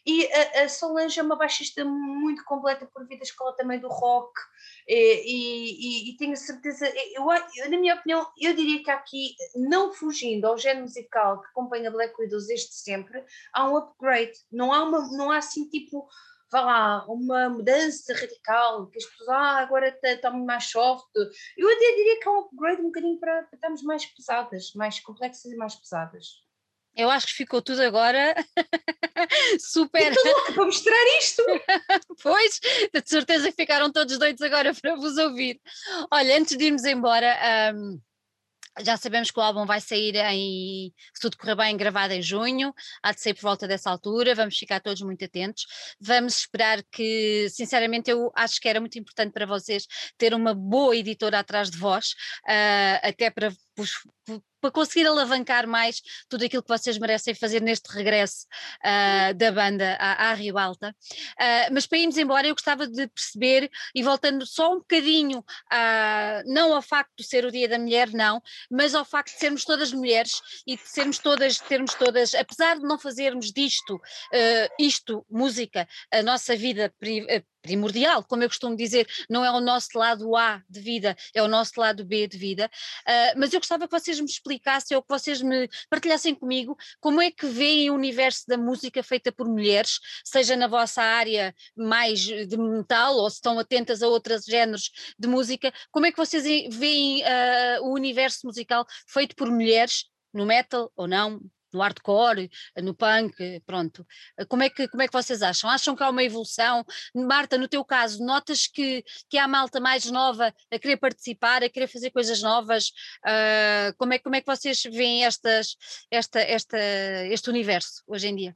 E a, a Solange é uma baixista muito completa por vir da escola também do rock. E, e, e, tenho certeza, eu, eu, na minha opinião, eu diria que aqui, não fugindo ao género musical que acompanha Black Widows desde sempre, há um upgrade. Não há, uma, não há assim tipo vá lá, uma mudança radical, que as pessoas, ah, agora está tá mais soft. Eu até diria que é um upgrade um bocadinho para, para estarmos mais pesadas, mais complexas e mais pesadas. Eu acho que ficou tudo agora super. Estou louca para mostrar isto! pois, de certeza que ficaram todos doidos agora para vos ouvir. Olha, antes de irmos embora. Um já sabemos que o álbum vai sair em, se tudo correr bem, gravado em junho, há de sair por volta dessa altura, vamos ficar todos muito atentos. Vamos esperar que, sinceramente, eu acho que era muito importante para vocês ter uma boa editora atrás de vós, uh, até para vos para conseguir alavancar mais tudo aquilo que vocês merecem fazer neste regresso uh, da banda à, à Rio Alta. Uh, mas para irmos embora, eu gostava de perceber, e voltando só um bocadinho, uh, não ao facto de ser o Dia da Mulher, não, mas ao facto de sermos todas mulheres e de sermos todas, termos todas, apesar de não fazermos disto, isto, música, a nossa vida primordial, como eu costumo dizer, não é o nosso lado A de vida, é o nosso lado B de vida. Uh, mas eu gostava que vocês me explicassem ou que vocês me partilhassem comigo como é que veem o universo da música feita por mulheres, seja na vossa área mais de metal ou se estão atentas a outros géneros de música, como é que vocês veem uh, o universo musical feito por mulheres, no metal ou não, no hardcore, no punk, pronto. Como é, que, como é que vocês acham? Acham que há uma evolução? Marta, no teu caso, notas que, que há malta mais nova a querer participar, a querer fazer coisas novas? Uh, como, é, como é que vocês veem estas, esta, esta, este universo hoje em dia?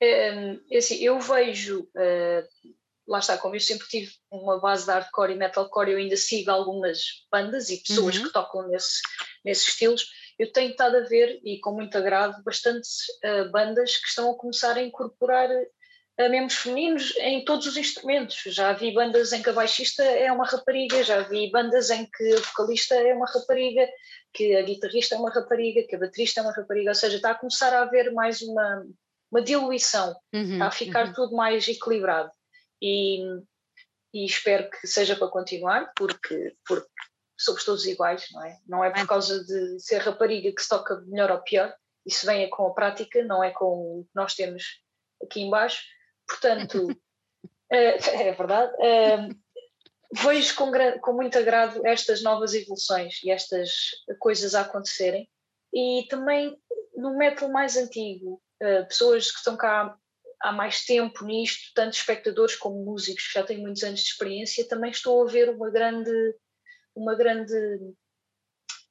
É, assim, eu vejo, uh, lá está, como eu sempre tive uma base de hardcore e metalcore, eu ainda sigo algumas bandas e pessoas uhum. que tocam nesse, nesses estilos eu tenho estado a ver, e com muito agrado, bastantes uh, bandas que estão a começar a incorporar uh, membros femininos em todos os instrumentos. Já vi bandas em que a baixista é uma rapariga, já vi bandas em que a vocalista é uma rapariga, que a guitarrista é uma rapariga, que a baterista é uma rapariga, ou seja, está a começar a haver mais uma, uma diluição, uhum, está a ficar uhum. tudo mais equilibrado. E, e espero que seja para continuar, porque, porque somos todos iguais, não é? Não é por causa de ser rapariga que se toca melhor ou pior, isso vem é com a prática, não é com o que nós temos aqui embaixo. Portanto, é, é, verdade. É, vejo com, com muito agrado estas novas evoluções e estas coisas a acontecerem. E também no método mais antigo, eh, pessoas que estão cá há mais tempo nisto, tanto espectadores como músicos que já têm muitos anos de experiência, também estou a ver uma grande uma grande.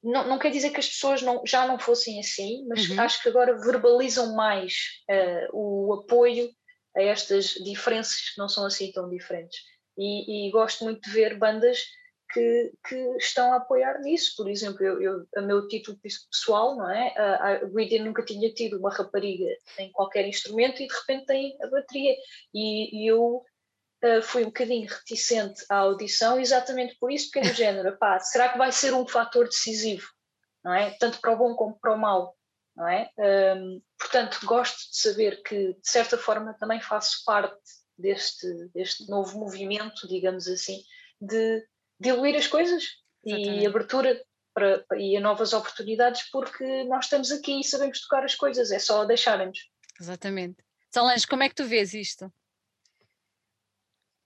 Não, não quer dizer que as pessoas não, já não fossem assim, mas uhum. acho que agora verbalizam mais uh, o apoio a estas diferenças que não são assim tão diferentes. E, e gosto muito de ver bandas que, que, estão a apoiar nisso. Por exemplo, eu, eu, a meu título pessoal, não é? A, a Guidia nunca tinha tido uma rapariga em qualquer instrumento e de repente tem a bateria. E, e eu uh, fui um bocadinho reticente à audição, exatamente por isso, porque é do género, pá, será que vai ser um fator decisivo, não é? Tanto para o bom como para o mau, não é? Um, portanto, gosto de saber que, de certa forma, também faço parte deste, deste novo movimento, digamos assim, de diluir as coisas exatamente. e abertura para, e a novas oportunidades, porque nós estamos aqui e sabemos tocar as coisas, é só deixarem-nos. Exatamente. Solange, como é que tu vês isto?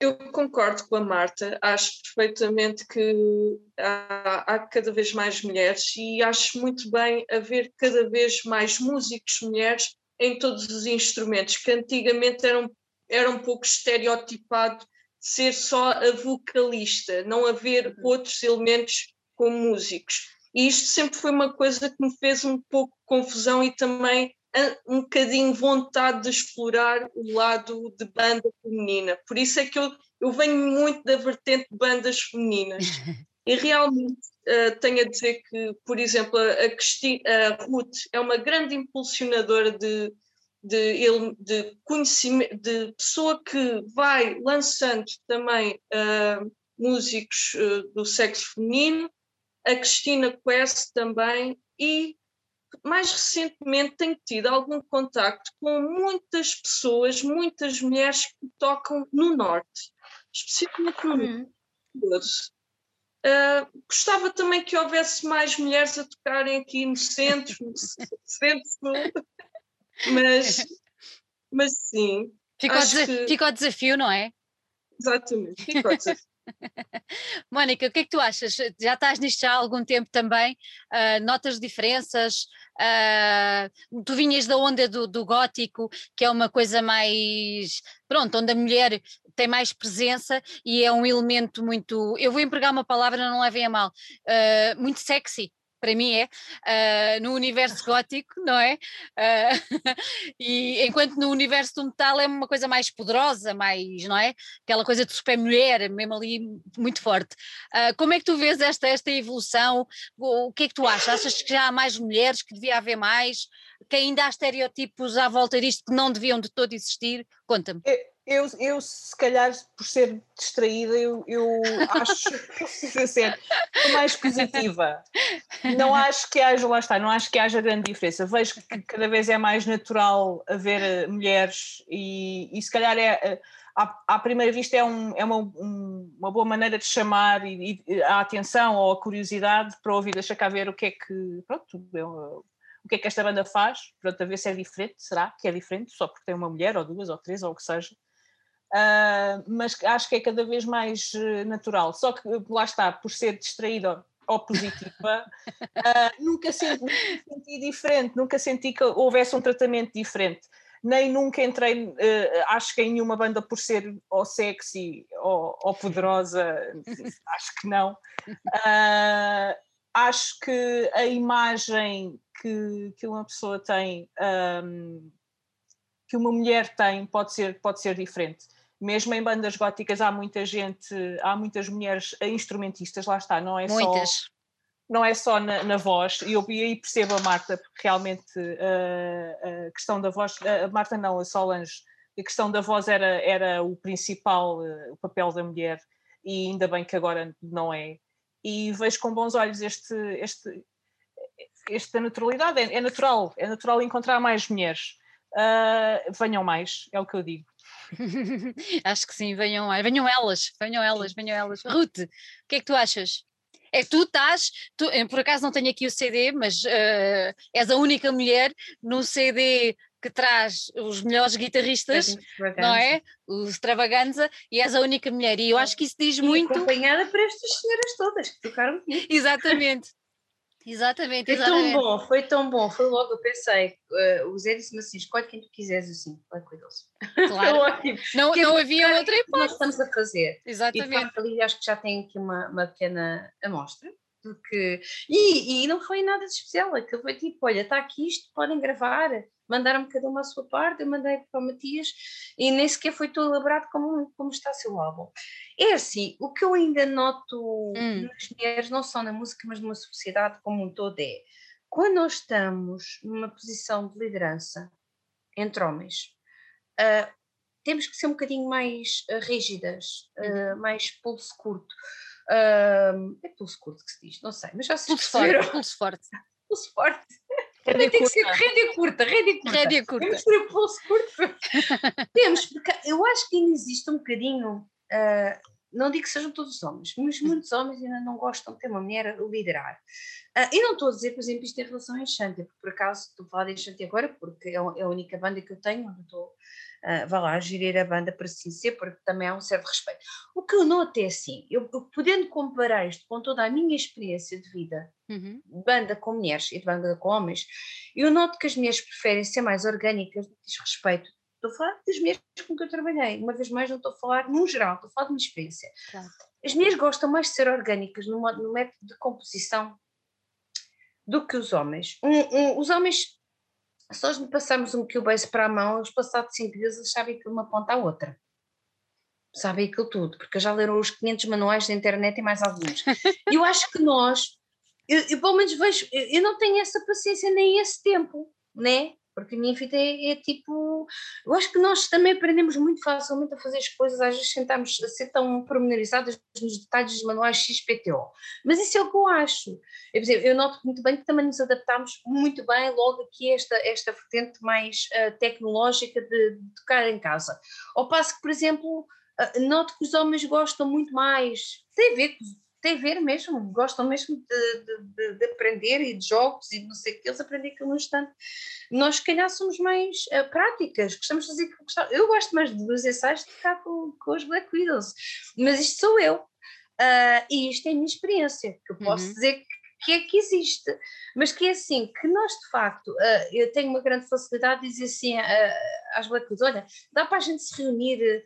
Eu concordo com a Marta, acho perfeitamente que há, há, cada vez mais mulheres e acho muito bem haver cada vez mais músicos mulheres em todos os instrumentos, que antigamente eram, era um pouco estereotipado ser só a vocalista, não haver uhum. outros elementos como músicos. E isto sempre foi uma coisa que me fez um pouco confusão e também um bocadinho vontade de explorar o lado de banda feminina. Por isso é que eu, eu venho muito da vertente de bandas femininas. E realmente uh, tenho a dizer que, por exemplo, a, Cristi, a Ruth é uma grande impulsionadora de, de, de conhecimento, de pessoa que vai lançando também uh, músicos uh, do sexo feminino, a Cristina Quest também, e mais recentemente tenho tido algum contacto com muitas pessoas, muitas mulheres que tocam no Norte, especificamente no uhum. Norte. Uh, gostava também que houvesse mais mulheres a tocarem aqui no centro, no centro mas, mas sim. Fica o, que... fica o desafio, não é? Exatamente, fica o desafio. Mónica, o que é que tu achas? Já estás nisto há algum tempo também? Uh, notas diferenças? Uh, tu vinhas da onda do, do, gótico, que é uma coisa mais. Pronto, onde a mulher tem mais presença e é um elemento muito. Eu vou empregar uma palavra, não levem a mal. Uh, muito sexy para mim é, uh, no universo gótico, não é? Uh, e enquanto no universo do metal é uma coisa mais poderosa, mais, não é? Aquela coisa de super mulher, mesmo ali muito forte. Uh, como é que tu vês esta, esta evolução? O, que é que tu achas? Achas que já há mais mulheres, que devia haver mais? Que ainda há estereótipos à volta disto que não deviam de todo existir? Conta-me. Eu, eu, se calhar, por ser distraída, eu, eu acho, ser mais positiva. Não acho que haja, lá está, não acho que haja grande diferença. Vejo que cada vez é mais natural haver eh, mulheres e, e se calhar é, eh, à, à primeira vista é, um, é uma, um, uma boa maneira de chamar e, e, a atenção ou a curiosidade para ouvir, deixa cá ver o que é que, pronto, o que é que esta banda faz, pronto, a ver se é diferente, será que é diferente, só porque tem uma mulher ou duas ou três ou o que seja uh, mas acho que é cada vez mais eh, natural. Só que lá está, por ser distraída ou positiva, uh, nunca, senti, nunca senti diferente, nunca senti que houvesse um tratamento diferente. Nem nunca entrei, uh, acho que em nenhuma banda por ser ou sexy ou, ou poderosa, acho que não. Uh, acho que a imagem que, que uma pessoa tem, um, que uma mulher tem, pode ser, pode ser diferente mesmo em bandas góticas há muita gente, há muitas mulheres instrumentistas, lá está, não é muitas. só não é só na, na voz, e eu aí percebo a Marta, porque realmente uh, a questão da voz, a Marta não, a Solange, a questão da voz era, era o principal, uh, o papel da mulher, e ainda bem que agora não é. E vejo com bons olhos este, este, esta naturalidade, é, é natural, é natural encontrar mais mulheres. Uh, venham mais, é o que eu digo. Acho que sim, venham, venham elas, venham elas, venham elas. Ruth, o que é que tu achas? É tu estás, tu, por acaso não tenho aqui o CD, mas uh, és a única mulher no CD que traz os melhores guitarristas, não é? O Extravaganza, e és a única mulher. E eu acho que isso diz e muito. Acompanhada por estas senhoras todas que tocaram comigo. Exatamente. Exatamente, foi exatamente. tão bom, foi tão bom, foi logo, eu pensei, uh, o Zé disse-me assim, escolhe quem tu quiseres assim, vai cuidar-se. Claro, não, que não havia outra hipótese. nós estamos a fazer. Exatamente. E de facto ali acho que já tem aqui uma, uma pequena amostra, porque, e, e não foi nada de especial, aquilo foi tipo, olha, está aqui isto, podem gravar, mandaram-me cada uma a sua parte, eu mandei para o Matias e nem sequer foi tão elaborado como, como está o seu álbum. É assim, o que eu ainda noto hum. nas mulheres, não só na música, mas numa sociedade como um todo, é quando nós estamos numa posição de liderança entre homens, uh, temos que ser um bocadinho mais uh, rígidas, uh, mais pulso curto. é pulso curto que se diz, não sei, mas já se pulso forte, pulso forte. pulso forte. Rédea tem que ser rédea curta, rédea curta. Rédea curta. Temos que ter pulso curto. Temos, porque eu acho que ainda existe um bocadinho, uh, não digo que sejam todos os homens, mas muitos homens ainda não gostam de ter uma mulher a liderar. Uh, e não estou a dizer, por exemplo, isto em relação a Enxante, porque por acaso estou a falar de Enxante agora, porque é a única banda que eu tenho onde estou uh, vá lá, gerir a banda para assim ser, porque também há um certo respeito. O que eu noto é assim, eu, eu podendo comparar isto com toda a minha experiência de vida, uhum. banda com mulheres e de banda com homens, eu noto que as mulheres preferem ser mais orgânicas no que diz respeito. Estou a falar das mulheres com que eu trabalhei, uma vez mais não estou a falar num geral, estou a falar de minha experiência. Claro. As mulheres gostam mais de ser orgânicas no, no método de composição do que os homens. Um, um, os homens se nós lhe passarmos um base para a mão, eles passados cinco dias eles sabem de uma ponta à outra. Sabem aquilo tudo, porque já leram os 500 manuais da internet e mais alguns. eu acho que nós, eu, eu pelo menos vejo, eu, eu não tenho essa paciência nem esse tempo, né? Porque a minha vida é, é, tipo. Eu acho que nós também aprendemos muito facilmente a fazer as coisas, às vezes sentamos a ser tão pormenorizadas nos detalhes dos manuais XPTO. Mas isso é o que eu acho. Eu, eu noto muito bem que também nos adaptamos muito bem logo aqui a esta, esta vertente mais uh, tecnológica de, de tocar em casa. Ao passo que, por exemplo, uh, noto que os homens gostam muito mais, tem a ver tem a ver mesmo, gostam mesmo de, de, de, aprender e de jogos e não sei o que, eles aprendem aquilo no instante. Nós, se calhar, somos mais uh, práticas, gostamos de fazer Eu gosto mais de dos ensaios de ficar com, com os Black Widows, mas isto sou eu. Uh, e isto é a minha experiência, que eu posso uhum. dizer que, que, é que existe, mas que é assim, que nós de facto, uh, eu tenho uma grande facilidade de dizer assim às Black Widows, olha, dá para a gente se reunir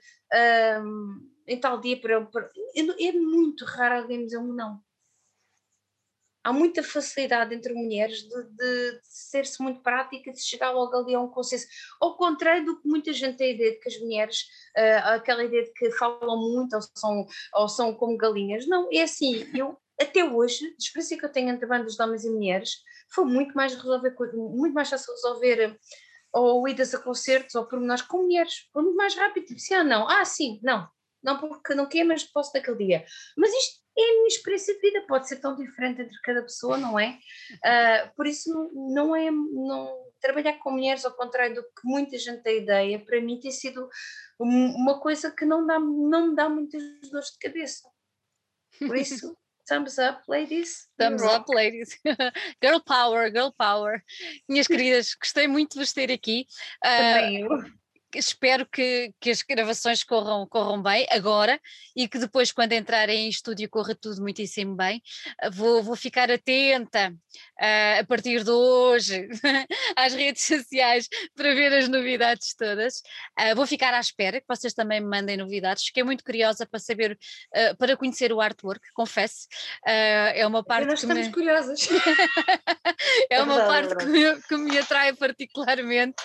em tal dia para, para. É muito raro alguém dizer um não. Há muita facilidade entre mulheres de, de, de ser-se muito prática, de chegar logo ali a um consenso. Ao contrário do que muita gente tem a ideia de que as mulheres, uh, aquela ideia de que falam muito ou são, ou são como galinhas. Não, é assim, eu até hoje, a experiência que eu tenho entre bandas de homens e mulheres, foi muito mais resolver, muito mais fácil resolver ou idas a concertos ou pormenores com mulheres, foi muito mais rápido, tipo, sim, ah, não, ah, sim, não, não porque não quer, mas posso daquele dia. Mas isto é a minha experiência de vida, pode ser tão diferente entre cada pessoa, não é? Uh, por isso não é, não, trabalhar com mulheres ao contrário do que muita gente tem ideia, para mim tem sido uma coisa que não, dá, não me dá muitas dores de cabeça. Por isso, thumbs up, ladies. Thumbs up, ladies. girl power, girl power. Minhas queridas, gostei muito de vos ter aqui. Também uh, eu espero que, que as gravações corram, corram bem agora e que depois, quando entrarem em estúdio, corra tudo muitíssimo bem. Ah, vou, vou ficar atenta uh, a partir de hoje às redes sociais para ver as novidades todas. Uh, vou ficar à espera que vocês também me mandem novidades. Fiquei muito curiosa para saber, uh, para conhecer o artwork, confesso. é uma parte. Nós estamos me... curiosas. é, é, uma verdade, parte é que, me, que me atrai particularmente.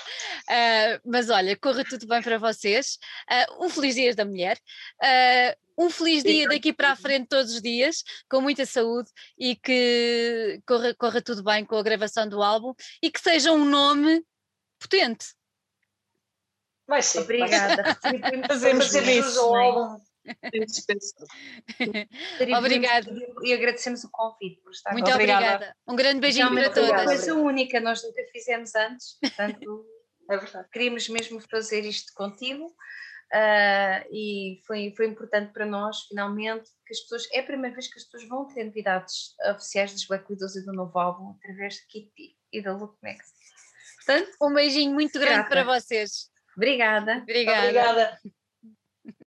mas olha, corra tudo bem para vocês. Uh, um feliz Dia da Mulher. Uh, um feliz dia daqui para a frente todos os dias, com muita saúde e que corra, corra tudo bem com a gravação do álbum e que seja um nome potente. Vai ser. Obrigada. Fazemos isso. Obrigada. E agradecemos o convite por estar Muito obrigada. obrigada. Um grande beijinho para todas. É uma coisa única, nós nunca fizemos antes, portanto. É verdade. Queríamos mesmo fazer isto contigo uh, e foi, foi importante para nós, finalmente, que as pessoas. É a primeira vez que as pessoas vão ter novidades oficiais dos Black Widows e do novo álbum através de Kitty e da Look Next. Portanto, um beijinho muito grande grata. para vocês. Obrigada. Obrigada. Obrigada.